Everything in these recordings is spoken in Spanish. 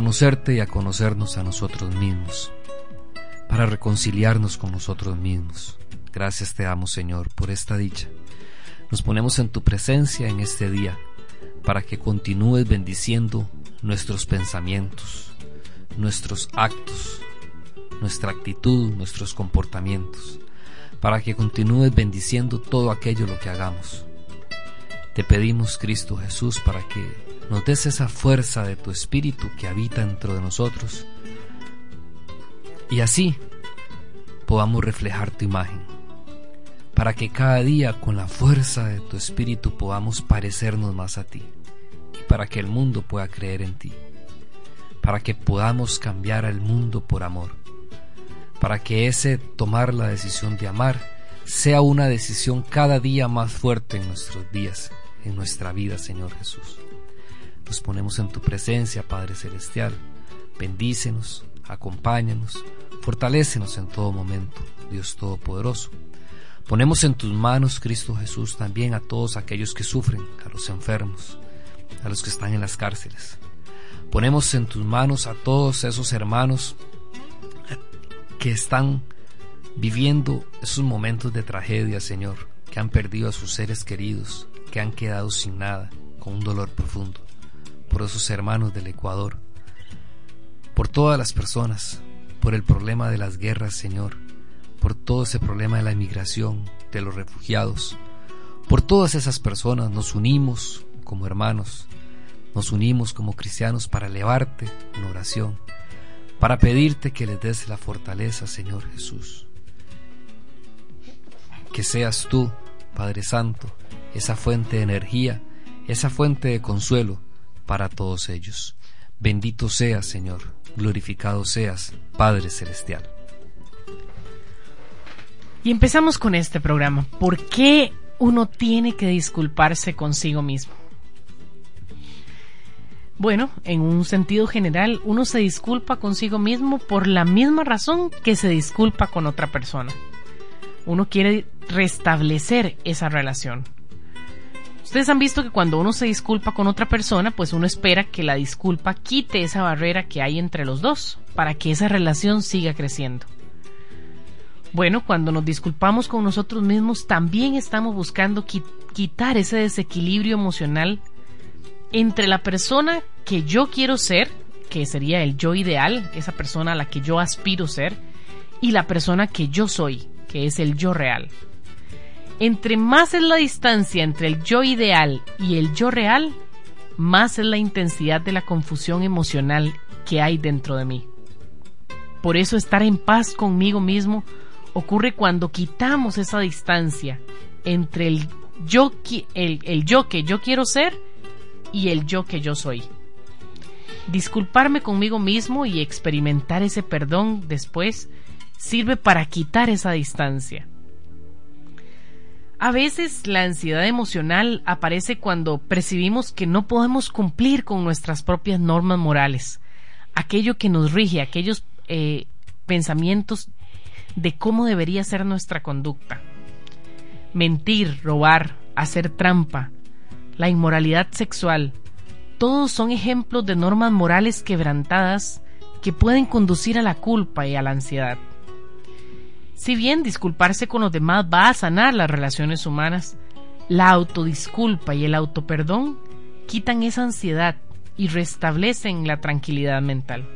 conocerte y a conocernos a nosotros mismos, para reconciliarnos con nosotros mismos. Gracias te damos, Señor, por esta dicha. Nos ponemos en tu presencia en este día, para que continúes bendiciendo nuestros pensamientos, nuestros actos, nuestra actitud, nuestros comportamientos, para que continúes bendiciendo todo aquello lo que hagamos. Te pedimos, Cristo Jesús, para que nos des esa fuerza de tu Espíritu que habita dentro de nosotros. Y así podamos reflejar tu imagen, para que cada día con la fuerza de tu Espíritu podamos parecernos más a ti. Y para que el mundo pueda creer en ti, para que podamos cambiar al mundo por amor, para que ese tomar la decisión de amar sea una decisión cada día más fuerte en nuestros días, en nuestra vida, Señor Jesús. Nos ponemos en tu presencia, Padre Celestial. Bendícenos, acompáñanos, fortalécenos en todo momento, Dios Todopoderoso. Ponemos en tus manos, Cristo Jesús, también a todos aquellos que sufren, a los enfermos, a los que están en las cárceles. Ponemos en tus manos a todos esos hermanos que están viviendo esos momentos de tragedia, Señor, que han perdido a sus seres queridos, que han quedado sin nada, con un dolor profundo por esos hermanos del Ecuador, por todas las personas, por el problema de las guerras, Señor, por todo ese problema de la inmigración, de los refugiados, por todas esas personas nos unimos como hermanos, nos unimos como cristianos para elevarte en oración, para pedirte que les des la fortaleza, Señor Jesús. Que seas tú, Padre Santo, esa fuente de energía, esa fuente de consuelo, para todos ellos. Bendito seas, Señor, glorificado seas, Padre Celestial. Y empezamos con este programa. ¿Por qué uno tiene que disculparse consigo mismo? Bueno, en un sentido general, uno se disculpa consigo mismo por la misma razón que se disculpa con otra persona. Uno quiere restablecer esa relación. Ustedes han visto que cuando uno se disculpa con otra persona, pues uno espera que la disculpa quite esa barrera que hay entre los dos, para que esa relación siga creciendo. Bueno, cuando nos disculpamos con nosotros mismos, también estamos buscando quitar ese desequilibrio emocional entre la persona que yo quiero ser, que sería el yo ideal, esa persona a la que yo aspiro ser, y la persona que yo soy, que es el yo real. Entre más es la distancia entre el yo ideal y el yo real, más es la intensidad de la confusión emocional que hay dentro de mí. Por eso estar en paz conmigo mismo ocurre cuando quitamos esa distancia entre el yo, el, yo que yo quiero ser y el yo que yo soy. Disculparme conmigo mismo y experimentar ese perdón después sirve para quitar esa distancia. A veces la ansiedad emocional aparece cuando percibimos que no podemos cumplir con nuestras propias normas morales, aquello que nos rige, aquellos eh, pensamientos de cómo debería ser nuestra conducta. Mentir, robar, hacer trampa, la inmoralidad sexual, todos son ejemplos de normas morales quebrantadas que pueden conducir a la culpa y a la ansiedad. Si bien disculparse con los demás va a sanar las relaciones humanas, la autodisculpa y el autoperdón quitan esa ansiedad y restablecen la tranquilidad mental.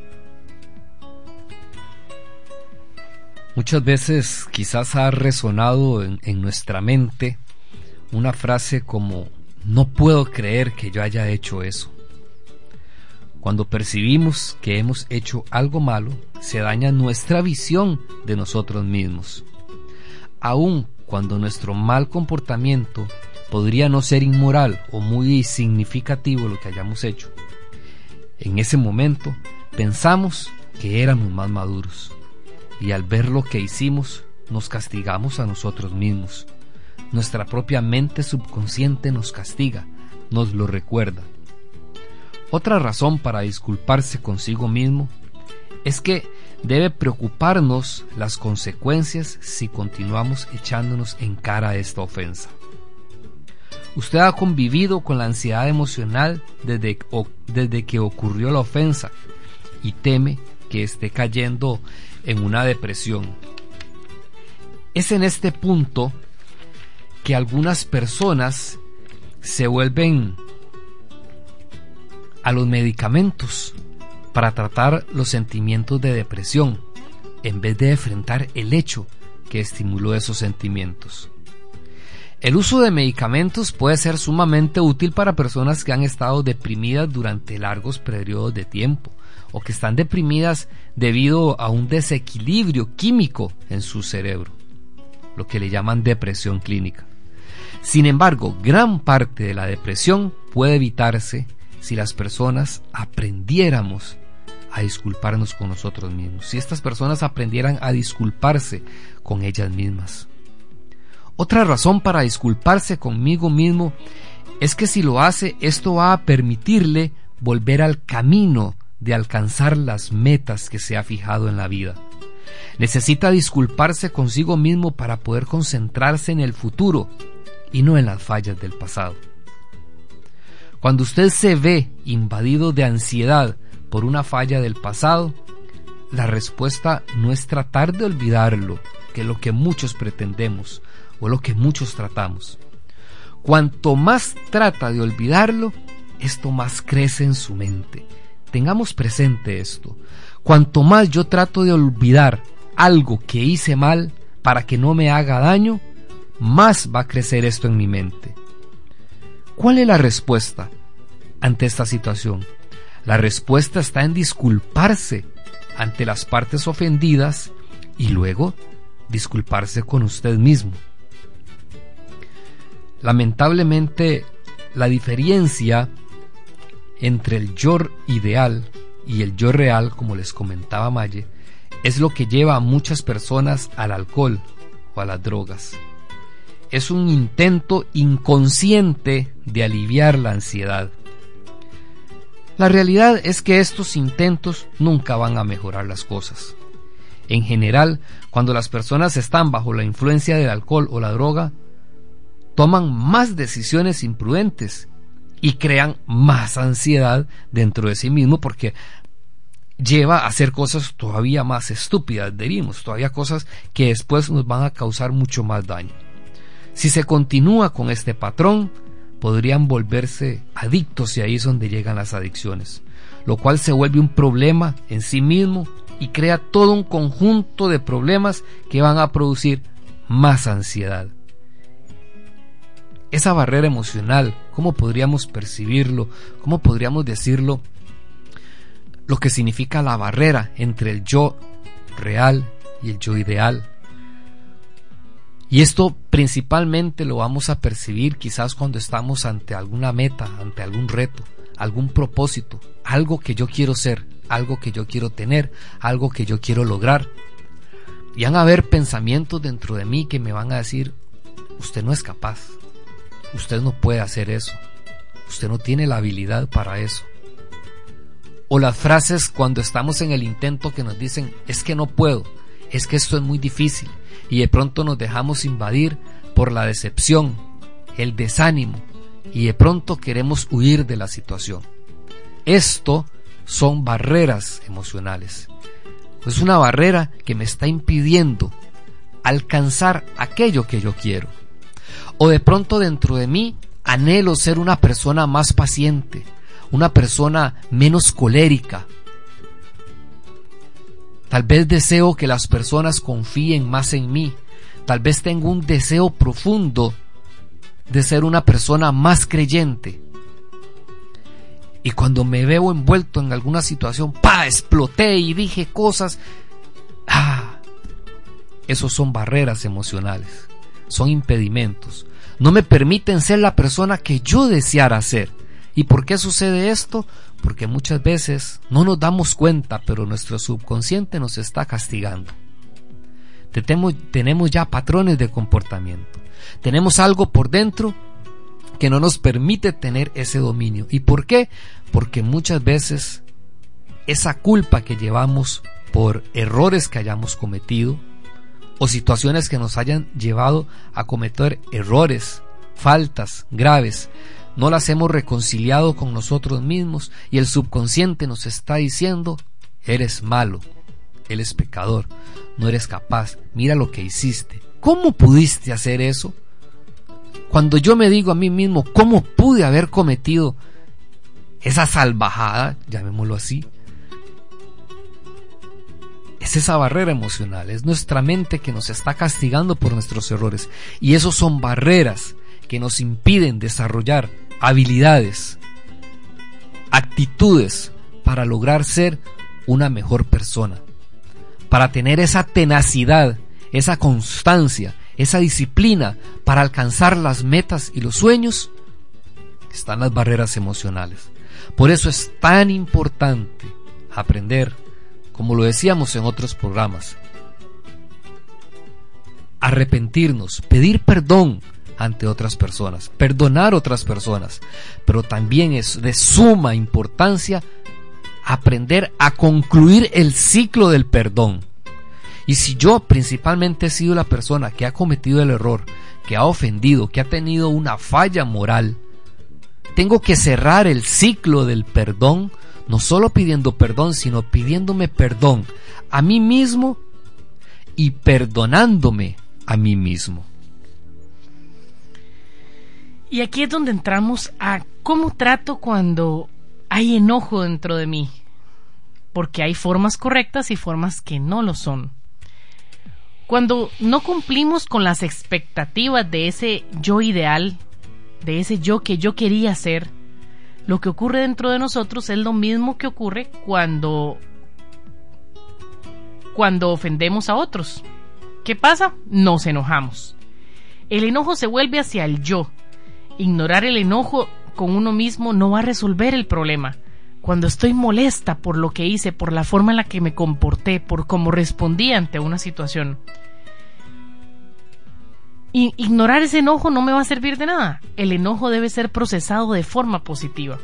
Muchas veces quizás ha resonado en, en, nuestra mente una frase como no puedo creer que yo haya hecho eso. Cuando percibimos que hemos hecho algo malo, se daña nuestra visión de nosotros mismos. Aun cuando nuestro mal comportamiento podría no ser inmoral o muy significativo lo que hayamos hecho, en ese momento pensamos que éramos más maduros y al ver lo que hicimos nos castigamos a nosotros mismos. Nuestra propia mente subconsciente nos castiga, nos lo recuerda otra razón para disculparse consigo mismo es que debe preocuparnos las consecuencias si continuamos echándonos en cara esta ofensa. Usted ha convivido con la ansiedad emocional desde, desde que ocurrió la ofensa y teme que esté cayendo en una depresión. Es en este punto que algunas personas se vuelven a los medicamentos para tratar los sentimientos de depresión, en vez de enfrentar el hecho que estimuló esos sentimientos. El uso de medicamentos puede ser sumamente útil para personas que han estado deprimidas durante largos periodos de tiempo o que están deprimidas debido a un desequilibrio químico en su cerebro, lo que le llaman depresión clínica. Sin embargo, gran parte de la depresión puede evitarse si las personas aprendiéramos a disculparnos con nosotros mismos, si estas personas aprendieran a disculparse con ellas mismas. Otra razón para disculparse conmigo mismo es que si lo hace, esto va a permitirle volver al camino de alcanzar las metas que se ha fijado en la vida. Necesita disculparse consigo mismo para poder concentrarse en el futuro y no en las fallas del pasado. Cuando usted se ve invadido de ansiedad por una falla del pasado, la respuesta no es tratar de olvidarlo, que es lo que muchos pretendemos, o lo que muchos tratamos. Cuanto más trata de olvidarlo, esto más crece en su mente. Tengamos presente esto. Cuanto más yo trato de olvidar algo que hice mal para que no me haga daño, más va a crecer esto en mi mente. ¿Cuál es la respuesta ante esta situación? La respuesta está en disculparse ante las partes ofendidas y luego disculparse con usted mismo. Lamentablemente, la diferencia entre el yo ideal y el yo real, como les comentaba Maye, es lo que lleva a muchas personas al alcohol o a las drogas. Es un intento inconsciente de aliviar la ansiedad. La realidad es que estos intentos nunca van a mejorar las cosas. En general, cuando las personas están bajo la influencia del alcohol o la droga, toman más decisiones imprudentes y crean más ansiedad dentro de sí mismo porque lleva a hacer cosas todavía más estúpidas, diríamos, todavía cosas que después nos van a causar mucho más daño. Si se continúa con este patrón, podrían volverse adictos y ahí es donde llegan las adicciones, lo cual se vuelve un problema en sí mismo y crea todo un conjunto de problemas que van a producir más ansiedad. Esa barrera emocional, cómo podríamos percibirlo, cómo podríamos decirlo, lo que significa la barrera entre el yo real y el yo ideal. Y esto principalmente lo vamos a percibir quizás cuando estamos ante alguna meta, ante algún reto, algún propósito, algo que yo quiero ser, algo que yo quiero tener, algo que yo quiero lograr. Y van a haber pensamientos dentro de mí que me van a decir, usted no es capaz, Usted no puede hacer eso. Usted no tiene la habilidad para eso. O las frases cuando estamos en el intento que nos dicen, es que no puedo, es que esto es muy difícil. Y de pronto nos dejamos invadir por la decepción, el desánimo, y de pronto queremos huir de la situación. Esto son barreras emocionales. Es una barrera que me está impidiendo alcanzar aquello que yo quiero. O de pronto dentro de mí anhelo ser una persona más paciente, una persona menos colérica. Tal vez deseo que las personas confíen más en mí. Tal vez tengo un deseo profundo de ser una persona más creyente. Y cuando me veo envuelto en alguna situación, pa, exploté y dije cosas. Ah, esos son barreras emocionales son impedimentos. No me permiten ser la persona que yo deseara ser. ¿Y por qué sucede esto? Porque muchas veces no nos damos cuenta, pero nuestro subconsciente nos está castigando. Tenemos, ya patrones de comportamiento. Tenemos algo por dentro que no nos permite tener ese dominio. ¿Y por qué? Porque muchas veces esa culpa que llevamos por errores que hayamos cometido, o situaciones que nos hayan llevado a cometer errores, faltas graves, no las hemos reconciliado con nosotros mismos y el subconsciente nos está diciendo, eres malo, él es pecador, no eres capaz, mira lo que hiciste. ¿Cómo pudiste hacer eso? Cuando yo me digo a mí mismo, ¿cómo pude haber cometido esa salvajada, llamémoslo así? Es esa barrera emocional, es nuestra mente que nos está castigando por nuestros errores. Y esos son barreras que nos impiden desarrollar habilidades, actitudes para lograr ser una mejor persona, para tener esa tenacidad, esa constancia, esa disciplina para alcanzar las metas y los sueños, están las barreras emocionales. Por eso es tan importante aprender, como lo decíamos en otros programas, arrepentirnos, pedir perdón ante otras personas, perdonar otras personas, pero también es de suma importancia aprender a concluir el ciclo del perdón. Y si yo principalmente he sido la persona que ha cometido el error, que ha ofendido, que ha tenido una falla moral, tengo que cerrar el ciclo del perdón, no solo pidiendo perdón, sino pidiéndome perdón a mí mismo y perdonándome a mí mismo. Y aquí es donde entramos a cómo trato cuando hay enojo dentro de mí. Porque hay formas correctas y formas que no lo son. Cuando no cumplimos con las expectativas de ese yo ideal, de ese yo que yo quería ser, lo que ocurre dentro de nosotros es lo mismo que ocurre cuando cuando ofendemos a otros. ¿Qué pasa? Nos enojamos. El enojo se vuelve hacia el yo. Ignorar el enojo con uno mismo no va a resolver el problema. Cuando estoy molesta por lo que hice, por la forma en la que me comporté, por cómo respondí ante una situación, ignorar ese enojo no me va a servir de nada. El enojo debe ser procesado de forma positiva.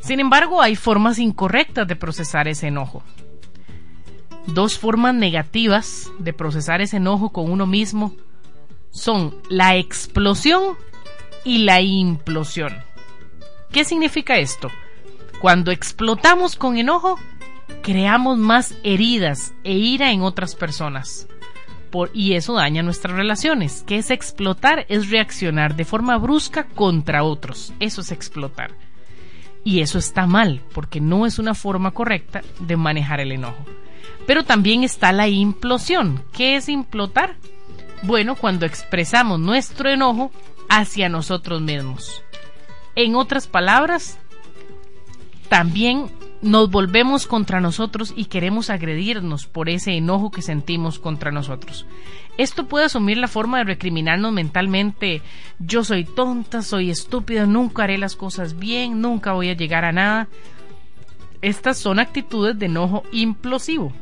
Sin embargo, hay formas incorrectas de procesar ese enojo. Dos formas negativas de procesar ese enojo con uno mismo son la explosión y la implosión. ¿Qué significa esto? Cuando explotamos con enojo, creamos más heridas e ira en otras personas y eso daña nuestras relaciones. ¿Qué es explotar? Es reaccionar de forma brusca contra otros. Eso es explotar. Y eso está mal, porque no es una forma correcta de manejar el enojo. Pero también está la implosión. ¿Qué es implotar? Bueno, cuando expresamos nuestro enojo hacia nosotros mismos. En otras palabras, también nos volvemos contra nosotros y queremos agredirnos por ese enojo que sentimos contra nosotros. Esto puede asumir la forma de recriminarnos mentalmente, yo soy tonta, soy estúpida, nunca haré las cosas bien, nunca voy a llegar a nada. Estas son actitudes de enojo implosivo,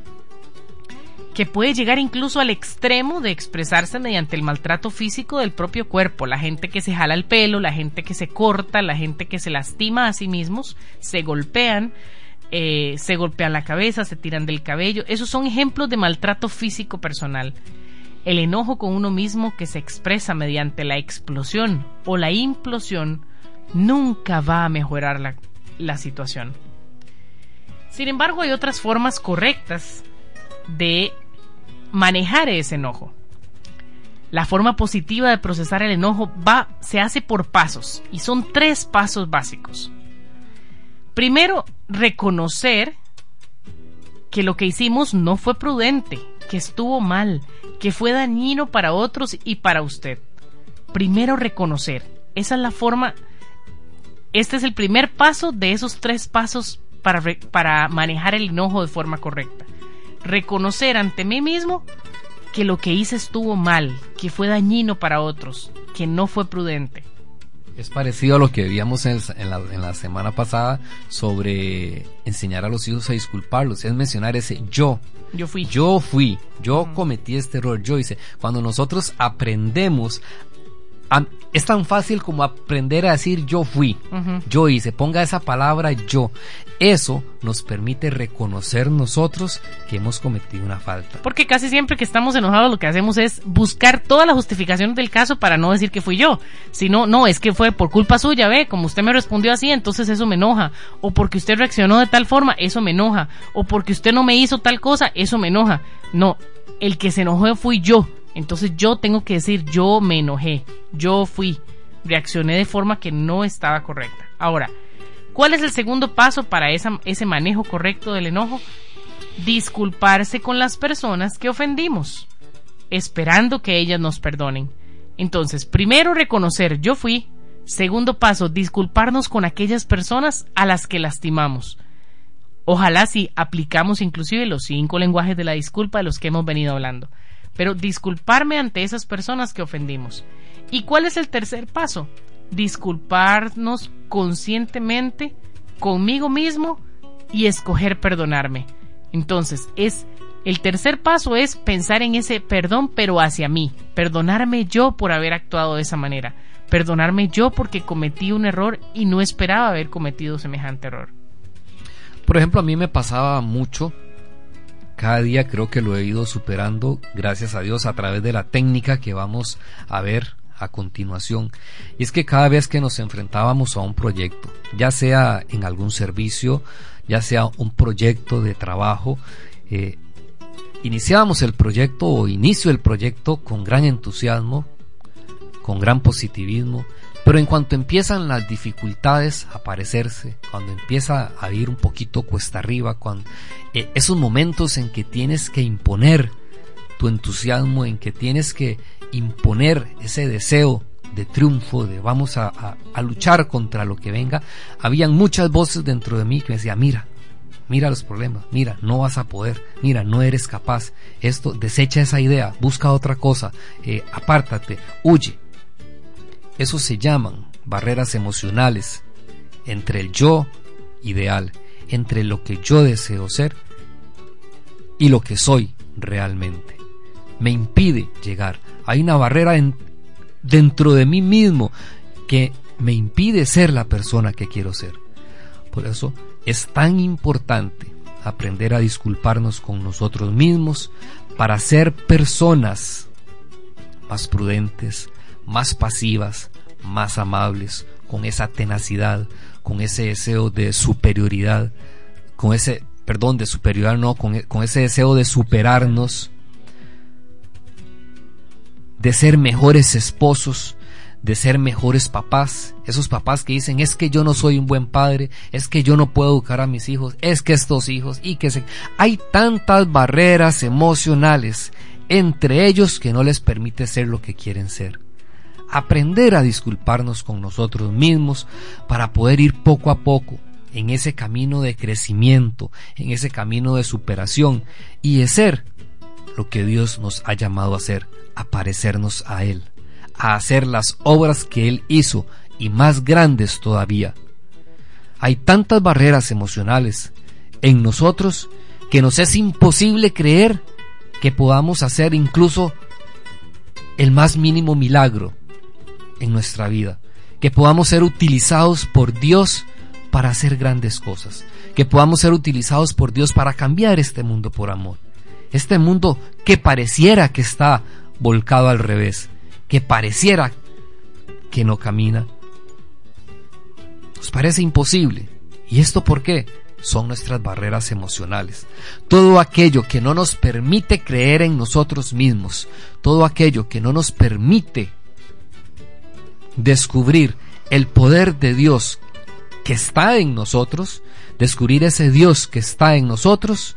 que puede llegar incluso al extremo de expresarse mediante el maltrato físico del propio cuerpo, la gente que se jala el pelo, la gente que se corta, la gente que se lastima a sí mismos, se golpean, eh, se golpean la cabeza, se tiran del cabello. Esos son ejemplos de maltrato físico personal. El enojo con uno mismo que se expresa mediante la explosión o la implosión nunca va a mejorar la, la situación. Sin embargo, hay otras formas correctas de manejar ese enojo. La forma positiva de procesar el enojo va, se hace por pasos y son tres pasos básicos. Primero, reconocer que lo que hicimos no fue prudente, que estuvo mal, que fue dañino para otros y para usted. Primero reconocer. Esa es la forma, este es el primer paso de esos tres pasos para, para manejar el enojo de forma correcta. Reconocer ante mí mismo que lo que hice estuvo mal, que fue dañino para otros, que no fue prudente. Es parecido a lo que veíamos en, la, semana pasada sobre enseñar a los hijos a disculparlos. Es mencionar ese yo. Yo fui. Yo fui. Yo cometí este error. Yo hice. Cuando nosotros aprendemos es tan fácil como aprender a decir yo fui, yo hice, ponga esa palabra yo. Eso nos permite reconocer nosotros que hemos cometido una falta. Porque casi siempre que estamos enojados lo que hacemos es buscar toda la justificación del caso para no decir que fui yo. Sino, no, es que fue por culpa suya, ve, como usted me respondió así, entonces eso me enoja. O porque usted reaccionó de tal forma, eso me enoja. O porque usted no me hizo tal cosa, eso me enoja. No, el que se enojó fui yo entonces yo tengo que decir, yo me enojé, yo fui, reaccioné de forma que no estaba correcta. Ahora, ¿cuál es el segundo paso para ese manejo correcto del enojo? Disculparse con las personas que ofendimos, esperando que ellas nos perdonen. Entonces, primero reconocer, yo fui. Segundo paso, disculparnos con aquellas personas a las que lastimamos. Ojalá si aplicamos inclusive los cinco lenguajes de la disculpa de los que hemos venido hablando pero disculparme ante esas personas que ofendimos. ¿Y cuál es el tercer paso? Disculparnos conscientemente conmigo mismo y escoger perdonarme. Entonces, es el tercer paso es pensar en ese perdón pero hacia mí, perdonarme yo por haber actuado de esa manera, perdonarme yo porque cometí un error y no esperaba haber cometido semejante error. Por ejemplo, a mí me pasaba mucho cada día creo que lo he ido superando, gracias a Dios, a través de la técnica que vamos a ver a continuación. Y es que cada vez que nos enfrentábamos a un proyecto, ya sea en algún servicio, ya sea un proyecto de trabajo, eh, iniciábamos el proyecto o inicio el proyecto con gran entusiasmo, con gran positivismo, pero en cuanto empiezan las dificultades a aparecerse, cuando empieza a ir un poquito cuesta arriba, cuando eh, esos momentos en que tienes que imponer tu entusiasmo, en que tienes que imponer ese deseo de triunfo, de vamos a, luchar contra lo que venga, habían muchas voces dentro de mí que me decían, mira, mira los problemas, mira, no vas a poder, mira, no eres capaz, esto, desecha esa idea, busca otra cosa, eh, apártate, huye. Eso se llaman barreras emocionales entre el yo ideal, entre lo que yo deseo ser y lo que soy realmente. Me impide llegar. Hay una barrera dentro de mí mismo que me impide ser la persona que quiero ser. Por eso es tan importante aprender a disculparnos con nosotros mismos para ser personas más prudentes, más pasivas, más amables, con esa tenacidad, con ese deseo de superioridad, con ese, perdón, de superioridad no, con, con ese deseo de superarnos, de ser mejores esposos, de ser mejores papás, esos papás que dicen es que yo no soy un buen padre, es que yo no puedo educar a mis hijos, es que estos hijos y que se... hay tantas barreras emocionales entre ellos que no les permite ser lo que quieren ser aprender a disculparnos con nosotros mismos para poder ir poco a poco en ese camino de crecimiento, en ese camino de superación y de ser lo que Dios nos ha llamado a hacer, a parecernos a Él, a hacer las obras que Él hizo y más grandes todavía. Hay tantas barreras emocionales en nosotros que nos es imposible creer que podamos hacer incluso el más mínimo milagro en nuestra vida, que podamos ser utilizados por Dios para hacer grandes cosas, que podamos ser utilizados por Dios para cambiar este mundo por amor. Este mundo que pareciera que está volcado al revés, que pareciera que no camina. Nos parece imposible. ¿Y esto por qué? Son nuestras barreras emocionales. Todo aquello que no nos permite creer en nosotros mismos, todo aquello que no nos permite descubrir el poder de Dios que está en nosotros, descubrir ese Dios que está en nosotros,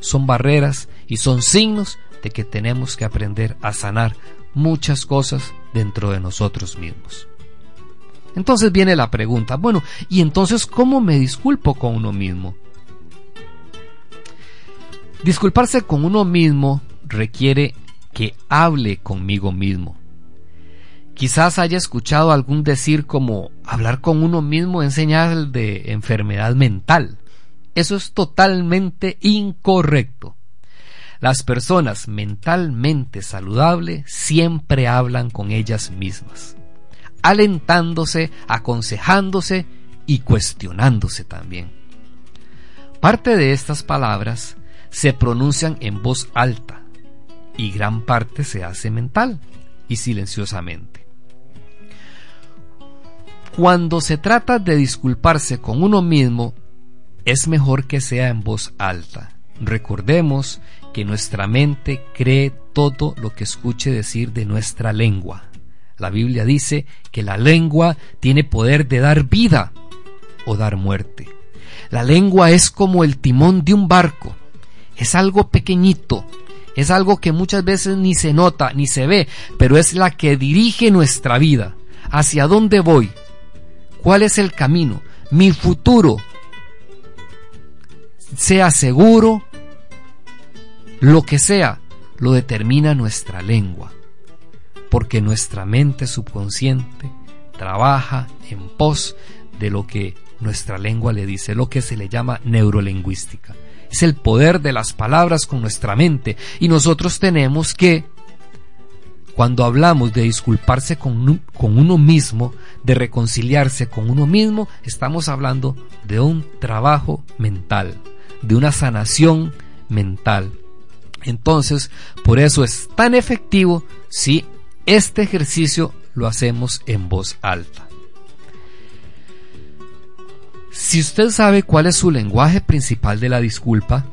son barreras y son signos de que tenemos que aprender a sanar muchas cosas dentro de nosotros mismos. Entonces viene la pregunta, bueno, ¿y entonces cómo me disculpo con uno mismo? Disculparse con uno mismo requiere que hable conmigo mismo, Quizás haya escuchado algún decir como hablar con uno mismo es señal de enfermedad mental. Eso es totalmente incorrecto. Las personas mentalmente saludables siempre hablan con ellas mismas. alentándose, aconsejándose y cuestionándose también. Parte de estas palabras se pronuncian en voz alta y gran parte se hace mental y silenciosamente. Cuando se trata de disculparse con uno mismo, es mejor que sea en voz alta. Recordemos que nuestra mente cree todo lo que escuche decir de nuestra lengua. La Biblia dice que la lengua tiene poder de dar vida o dar muerte. La lengua es como el timón de un barco. Es algo pequeñito, es algo que muchas veces ni se nota ni se ve, pero es la que dirige nuestra vida. ¿Hacia dónde voy? ¿Cuál es el camino? Mi futuro. Sea seguro, lo que sea, lo determina nuestra lengua porque nuestra mente subconsciente trabaja en pos de lo que nuestra lengua le dice, lo que se le llama neurolingüística. Es el poder de las palabras con nuestra mente y nosotros tenemos que, cuando hablamos de disculparse con, con uno mismo, de reconciliarse con uno mismo, estamos hablando de un trabajo mental, de una sanación mental. Entonces, por eso es tan efectivo si este ejercicio lo hacemos en voz alta. Si usted sabe cuál es su lenguaje principal de la disculpa,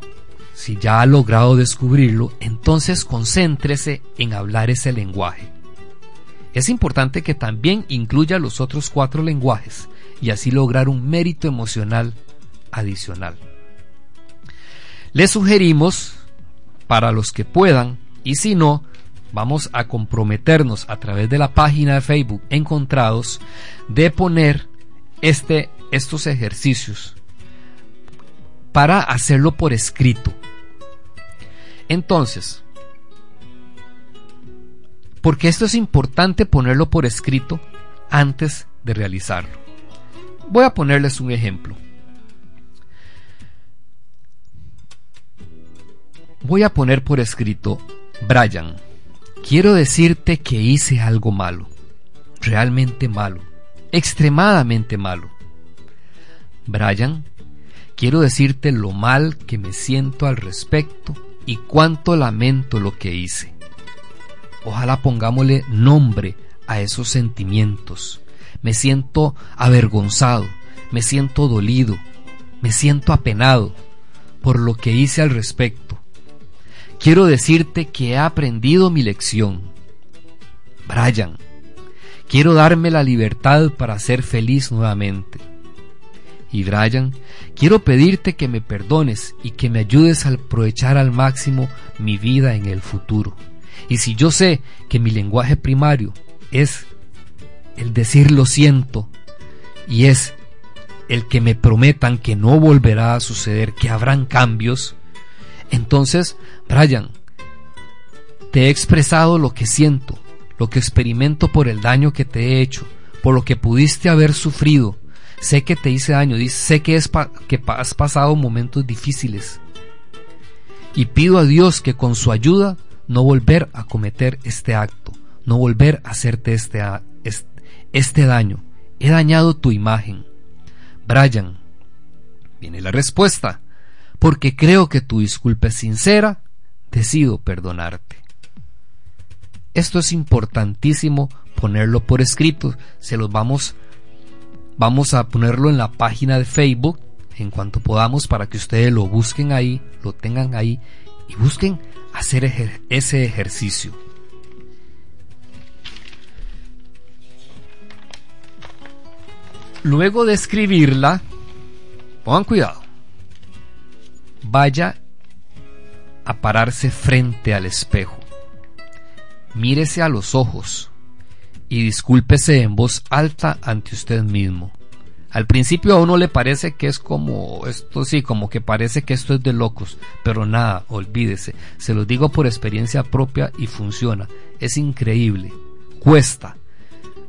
si ya ha logrado descubrirlo, entonces concéntrese en hablar ese lenguaje. Es importante que también incluya los otros cuatro lenguajes y así lograr un mérito emocional adicional. Le sugerimos, para los que puedan, y si no, vamos a comprometernos a través de la página de Facebook Encontrados de poner este, estos ejercicios para hacerlo por escrito. Entonces, porque esto es importante ponerlo por escrito antes de realizarlo. Voy a ponerles un ejemplo. Voy a poner por escrito Brian. Quiero decirte que hice algo malo, realmente malo, extremadamente malo. Brian, quiero decirte lo mal que me siento al respecto y cuánto lamento lo que hice. Ojalá pongámosle nombre a esos sentimientos. Me siento avergonzado, me siento dolido, me siento apenado por lo que hice al respecto quiero decirte que he aprendido mi lección. Brian, quiero darme la libertad para ser feliz nuevamente. Y Brian, quiero pedirte que me perdones y que me ayudes a aprovechar al máximo mi vida en el futuro. Y si yo sé que mi lenguaje primario es el decir lo siento y es el que me prometan que no volverá a suceder, que habrán cambios, entonces, Brian, te he expresado lo que siento, lo que experimento por el daño que te he hecho, por lo que pudiste haber sufrido. Sé que te hice daño, sé que, has pasado momentos difíciles. Y pido a Dios que con su ayuda no volver a cometer este acto, no volver a hacerte este, este daño. He dañado tu imagen. Brian, viene la respuesta porque creo que tu disculpa es sincera, decido perdonarte. Esto es importantísimo ponerlo por escrito, se los vamos vamos a ponerlo en la página de Facebook en cuanto podamos para que ustedes lo busquen ahí, lo tengan ahí y busquen hacer ese ejercicio. Luego de escribirla, pongan cuidado vaya a pararse frente al espejo. Mírese a los ojos y discúlpese en voz alta ante usted mismo. Al principio a uno le parece que es como esto sí, como que parece que esto es de locos, pero nada, olvídese, se lo digo por experiencia propia y funciona. Es increíble. Cuesta.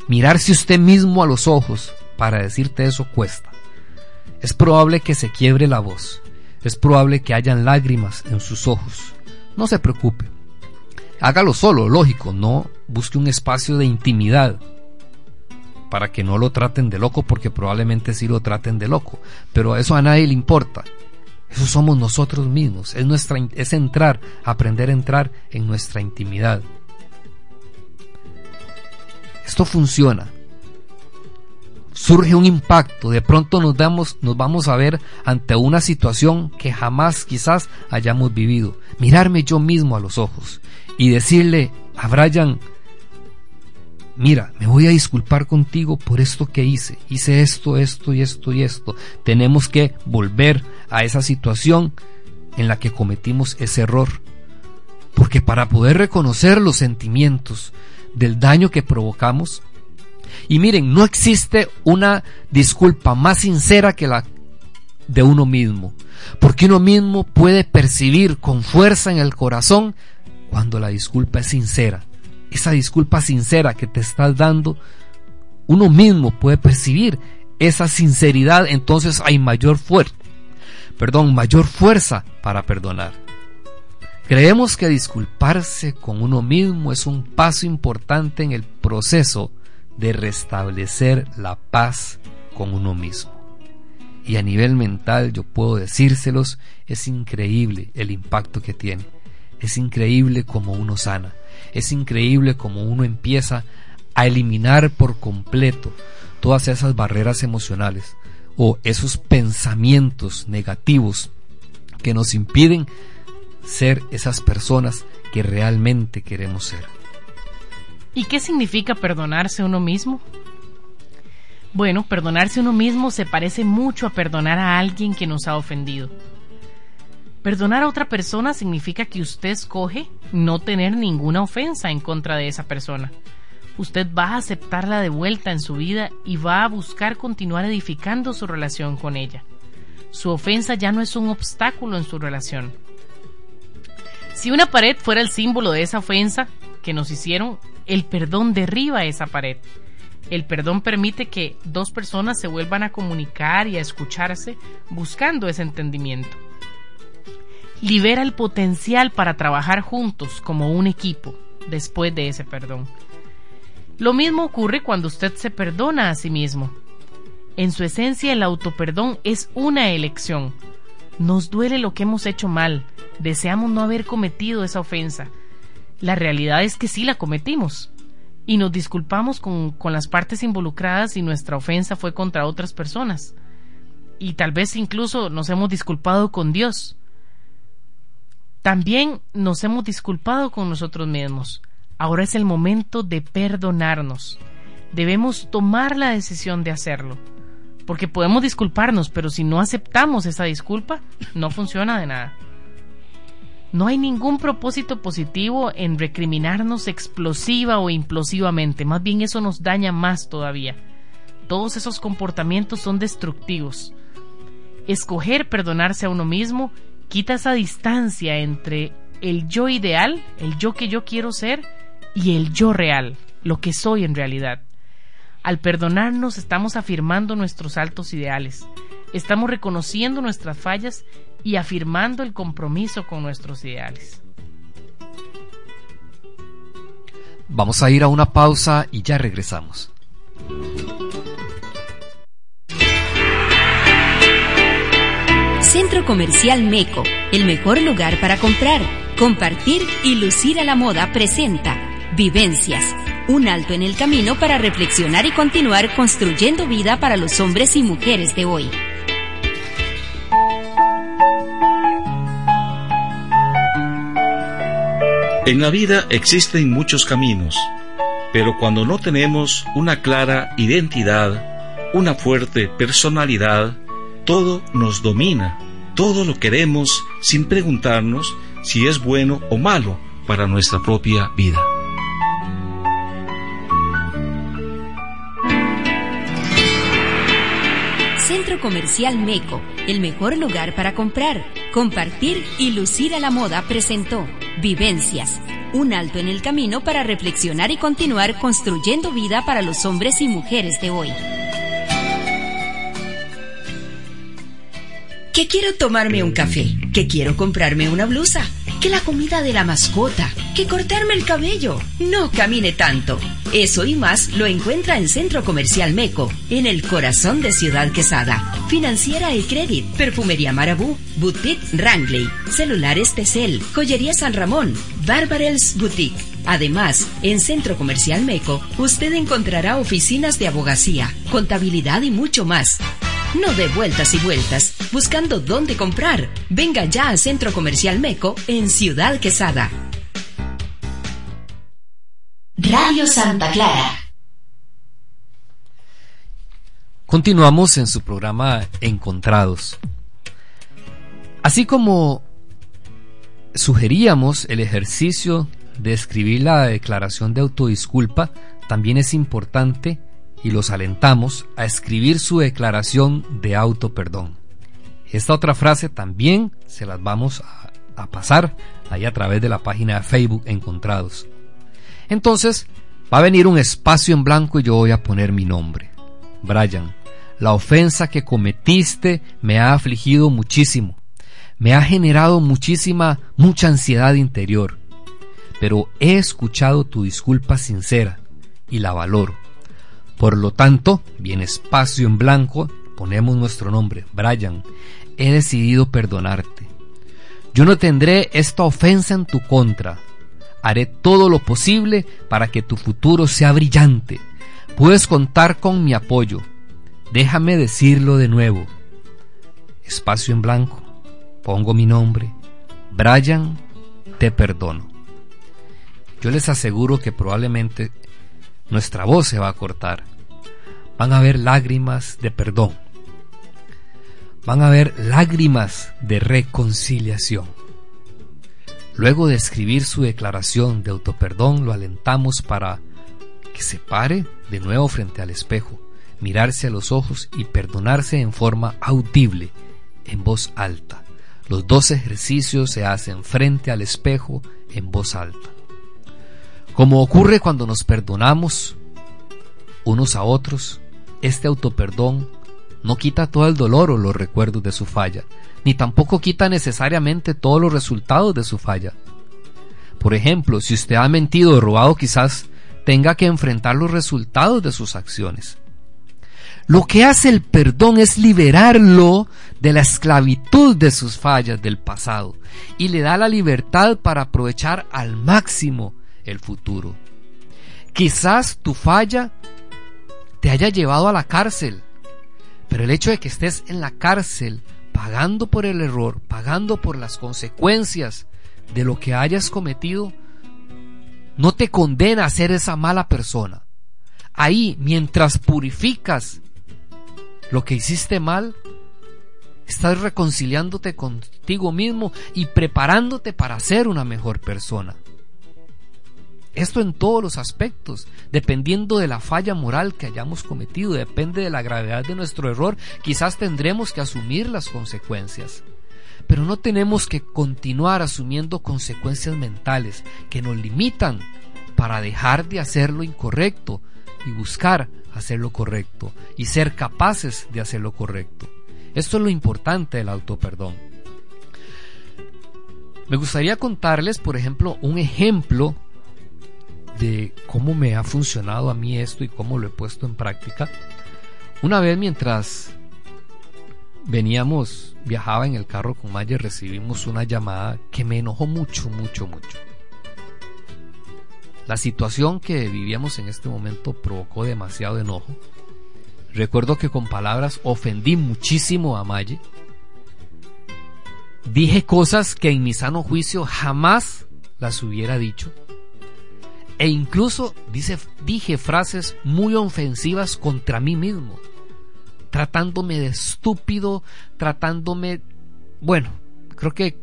Mirarse usted mismo a los ojos para decirte eso cuesta. Es probable que se quiebre la voz, es probable que hayan lágrimas en sus ojos. No se preocupe. Hágalo solo, lógico, no busque un espacio de intimidad. para que no lo traten de loco, porque probablemente sí lo traten de loco, pero eso a nadie le importa. Eso somos nosotros mismos, es, nuestra, es entrar, aprender a entrar en nuestra intimidad. Esto funciona. Surge un impacto, de pronto nos, damos, nos vamos a ver ante una situación que jamás quizás hayamos vivido. Mirarme yo mismo a los ojos y decirle a Brian, mira, me voy a disculpar contigo por esto que hice. Hice esto, esto y esto y esto. Tenemos que volver a esa situación en la que cometimos ese error. Porque para poder reconocer los sentimientos del daño que provocamos, y miren, no existe una disculpa más sincera que la de uno mismo, porque uno mismo puede percibir con fuerza en el corazón cuando la disculpa es sincera esa disculpa sincera que te estás dando, uno mismo puede percibir esa sinceridad, entonces hay mayor fuerza, perdón, mayor fuerza para perdonar. Creemos que disculparse con uno mismo es un paso importante en el proceso de restablecer la paz con uno mismo. Y a nivel mental yo puedo decírselos, es increíble el impacto que tiene. Es increíble como uno sana. Es increíble como uno empieza a eliminar por completo todas esas barreras emocionales o esos pensamientos negativos que nos impiden ser esas personas que realmente queremos ser. ¿Y qué significa perdonarse uno mismo? Bueno, perdonarse uno mismo se parece mucho a perdonar a alguien que nos ha ofendido. Perdonar a otra persona significa que usted escoge no tener ninguna ofensa en contra de esa persona. Usted va a aceptarla de vuelta en su vida y va a buscar continuar edificando su relación con ella. Su ofensa ya no es un obstáculo en su relación. Si una pared fuera el símbolo de esa ofensa que nos hicieron, el perdón derriba esa pared. El perdón permite que dos personas se vuelvan a comunicar y a escucharse buscando ese entendimiento libera el potencial para trabajar juntos como un equipo después de ese perdón. Lo mismo ocurre cuando usted se perdona a sí mismo. En su esencia el autoperdón es una elección. Nos duele lo que hemos hecho mal, deseamos no haber cometido esa ofensa. La realidad es que sí la cometimos y nos disculpamos con, con las partes involucradas y nuestra ofensa fue contra otras personas. Y tal vez incluso nos hemos disculpado con Dios también nos hemos disculpado con nosotros mismos. Ahora es el momento de perdonarnos. Debemos tomar la decisión de hacerlo. Porque podemos disculparnos, pero si no aceptamos esa disculpa, no funciona de nada. No hay ningún propósito positivo en recriminarnos explosiva o implosivamente, más bien eso nos daña más todavía. Todos esos comportamientos son destructivos. Escoger perdonarse a uno mismo quita esa distancia entre el yo ideal, el yo que yo quiero ser, y el yo real, lo que soy en realidad. Al perdonarnos estamos afirmando nuestros altos ideales, estamos reconociendo nuestras fallas y afirmando el compromiso con nuestros ideales. Vamos a ir a una pausa y ya regresamos. Centro Comercial Meco, el mejor lugar para comprar, compartir y lucir a la moda presenta Vivencias, un alto en el camino para reflexionar y continuar construyendo vida para los hombres y mujeres de hoy. En la vida existen muchos caminos, pero cuando no tenemos una clara identidad, una fuerte personalidad, todo nos domina todo lo queremos sin preguntarnos si es bueno o malo para nuestra propia vida. Centro Comercial Meco, el mejor lugar para comprar, compartir y lucir a la moda presentó Vivencias, un alto en el camino para reflexionar y continuar construyendo vida para los hombres y mujeres de hoy. Que quiero tomarme un café, que quiero comprarme una blusa que la comida de la mascota, que cortarme el cabello. No camine tanto. Eso y más lo encuentra en Centro Comercial Meco, en el corazón de Ciudad Quesada. Financiera El Credit, Perfumería Marabú, Boutique Rangley, Celulares Tecel, Joyería San Ramón, Barbarels Boutique. Además, en Centro Comercial Meco, usted encontrará oficinas de abogacía, contabilidad y mucho más. No de vueltas y vueltas, buscando dónde comprar. Venga ya al Centro Comercial Meco en Ciudad Quesada. Radio Santa Clara. Continuamos en su programa Encontrados. Así como sugeríamos el ejercicio de escribir la declaración de autodisculpa, también es importante y los alentamos a escribir su declaración de auto perdón. Esta otra frase también se las vamos a, a pasar ahí a través de la página de Facebook Encontrados. Entonces, va a venir un espacio en blanco y yo voy a poner mi nombre. Brian, la ofensa que cometiste me ha afligido muchísimo. Me ha generado muchísima, mucha ansiedad interior. Pero he escuchado tu disculpa sincera y la valoro. Por lo tanto, bien espacio en blanco, ponemos nuestro nombre, Brian. He decidido perdonarte. Yo no tendré esta ofensa en tu contra. Haré todo lo posible para que tu futuro sea brillante. Puedes contar con mi apoyo. Déjame decirlo de nuevo. Espacio en blanco. Pongo mi nombre. Brian, te perdono. Yo les aseguro que probablemente nuestra voz se va a cortar. Van a haber lágrimas de perdón. Van a haber lágrimas de reconciliación. Luego de escribir su declaración de autoperdón, lo alentamos para que se pare de nuevo frente al espejo, mirarse a los ojos y perdonarse en forma audible, en voz alta. Los dos ejercicios se hacen frente al espejo en voz alta. Como ocurre cuando nos perdonamos unos a otros, este autoperdón no quita todo el dolor o los recuerdos de su falla, ni tampoco quita necesariamente todos los resultados de su falla. Por ejemplo, si usted ha mentido o robado, quizás tenga que enfrentar los resultados de sus acciones. Lo que hace el perdón es liberarlo de la esclavitud de sus fallas del pasado y le da la libertad para aprovechar al máximo el futuro. Quizás tu falla te haya llevado a la cárcel, pero el hecho de que estés en la cárcel pagando por el error, pagando por las consecuencias de lo que hayas cometido, no te condena a ser esa mala persona. Ahí, mientras purificas lo que hiciste mal, estás reconciliándote contigo mismo y preparándote para ser una mejor persona. Esto en todos los aspectos, dependiendo de la falla moral que hayamos cometido, depende de la gravedad de nuestro error, quizás tendremos que asumir las consecuencias. Pero no tenemos que continuar asumiendo consecuencias mentales que nos limitan para dejar de hacer lo incorrecto y buscar hacer lo correcto y ser capaces de hacer lo correcto. Esto es lo importante del autoperdón. Me gustaría contarles, por ejemplo, un ejemplo de cómo me ha funcionado a mí esto y cómo lo he puesto en práctica. Una vez mientras veníamos, viajaba en el carro con Maya, recibimos una llamada que me enojó mucho, mucho, mucho. La situación que vivíamos en este momento provocó demasiado enojo. Recuerdo que con palabras ofendí muchísimo a Maye. Dije cosas que en mi sano juicio jamás las hubiera dicho e incluso dice, dije frases muy ofensivas contra mí mismo, tratándome de estúpido, tratándome, bueno, creo que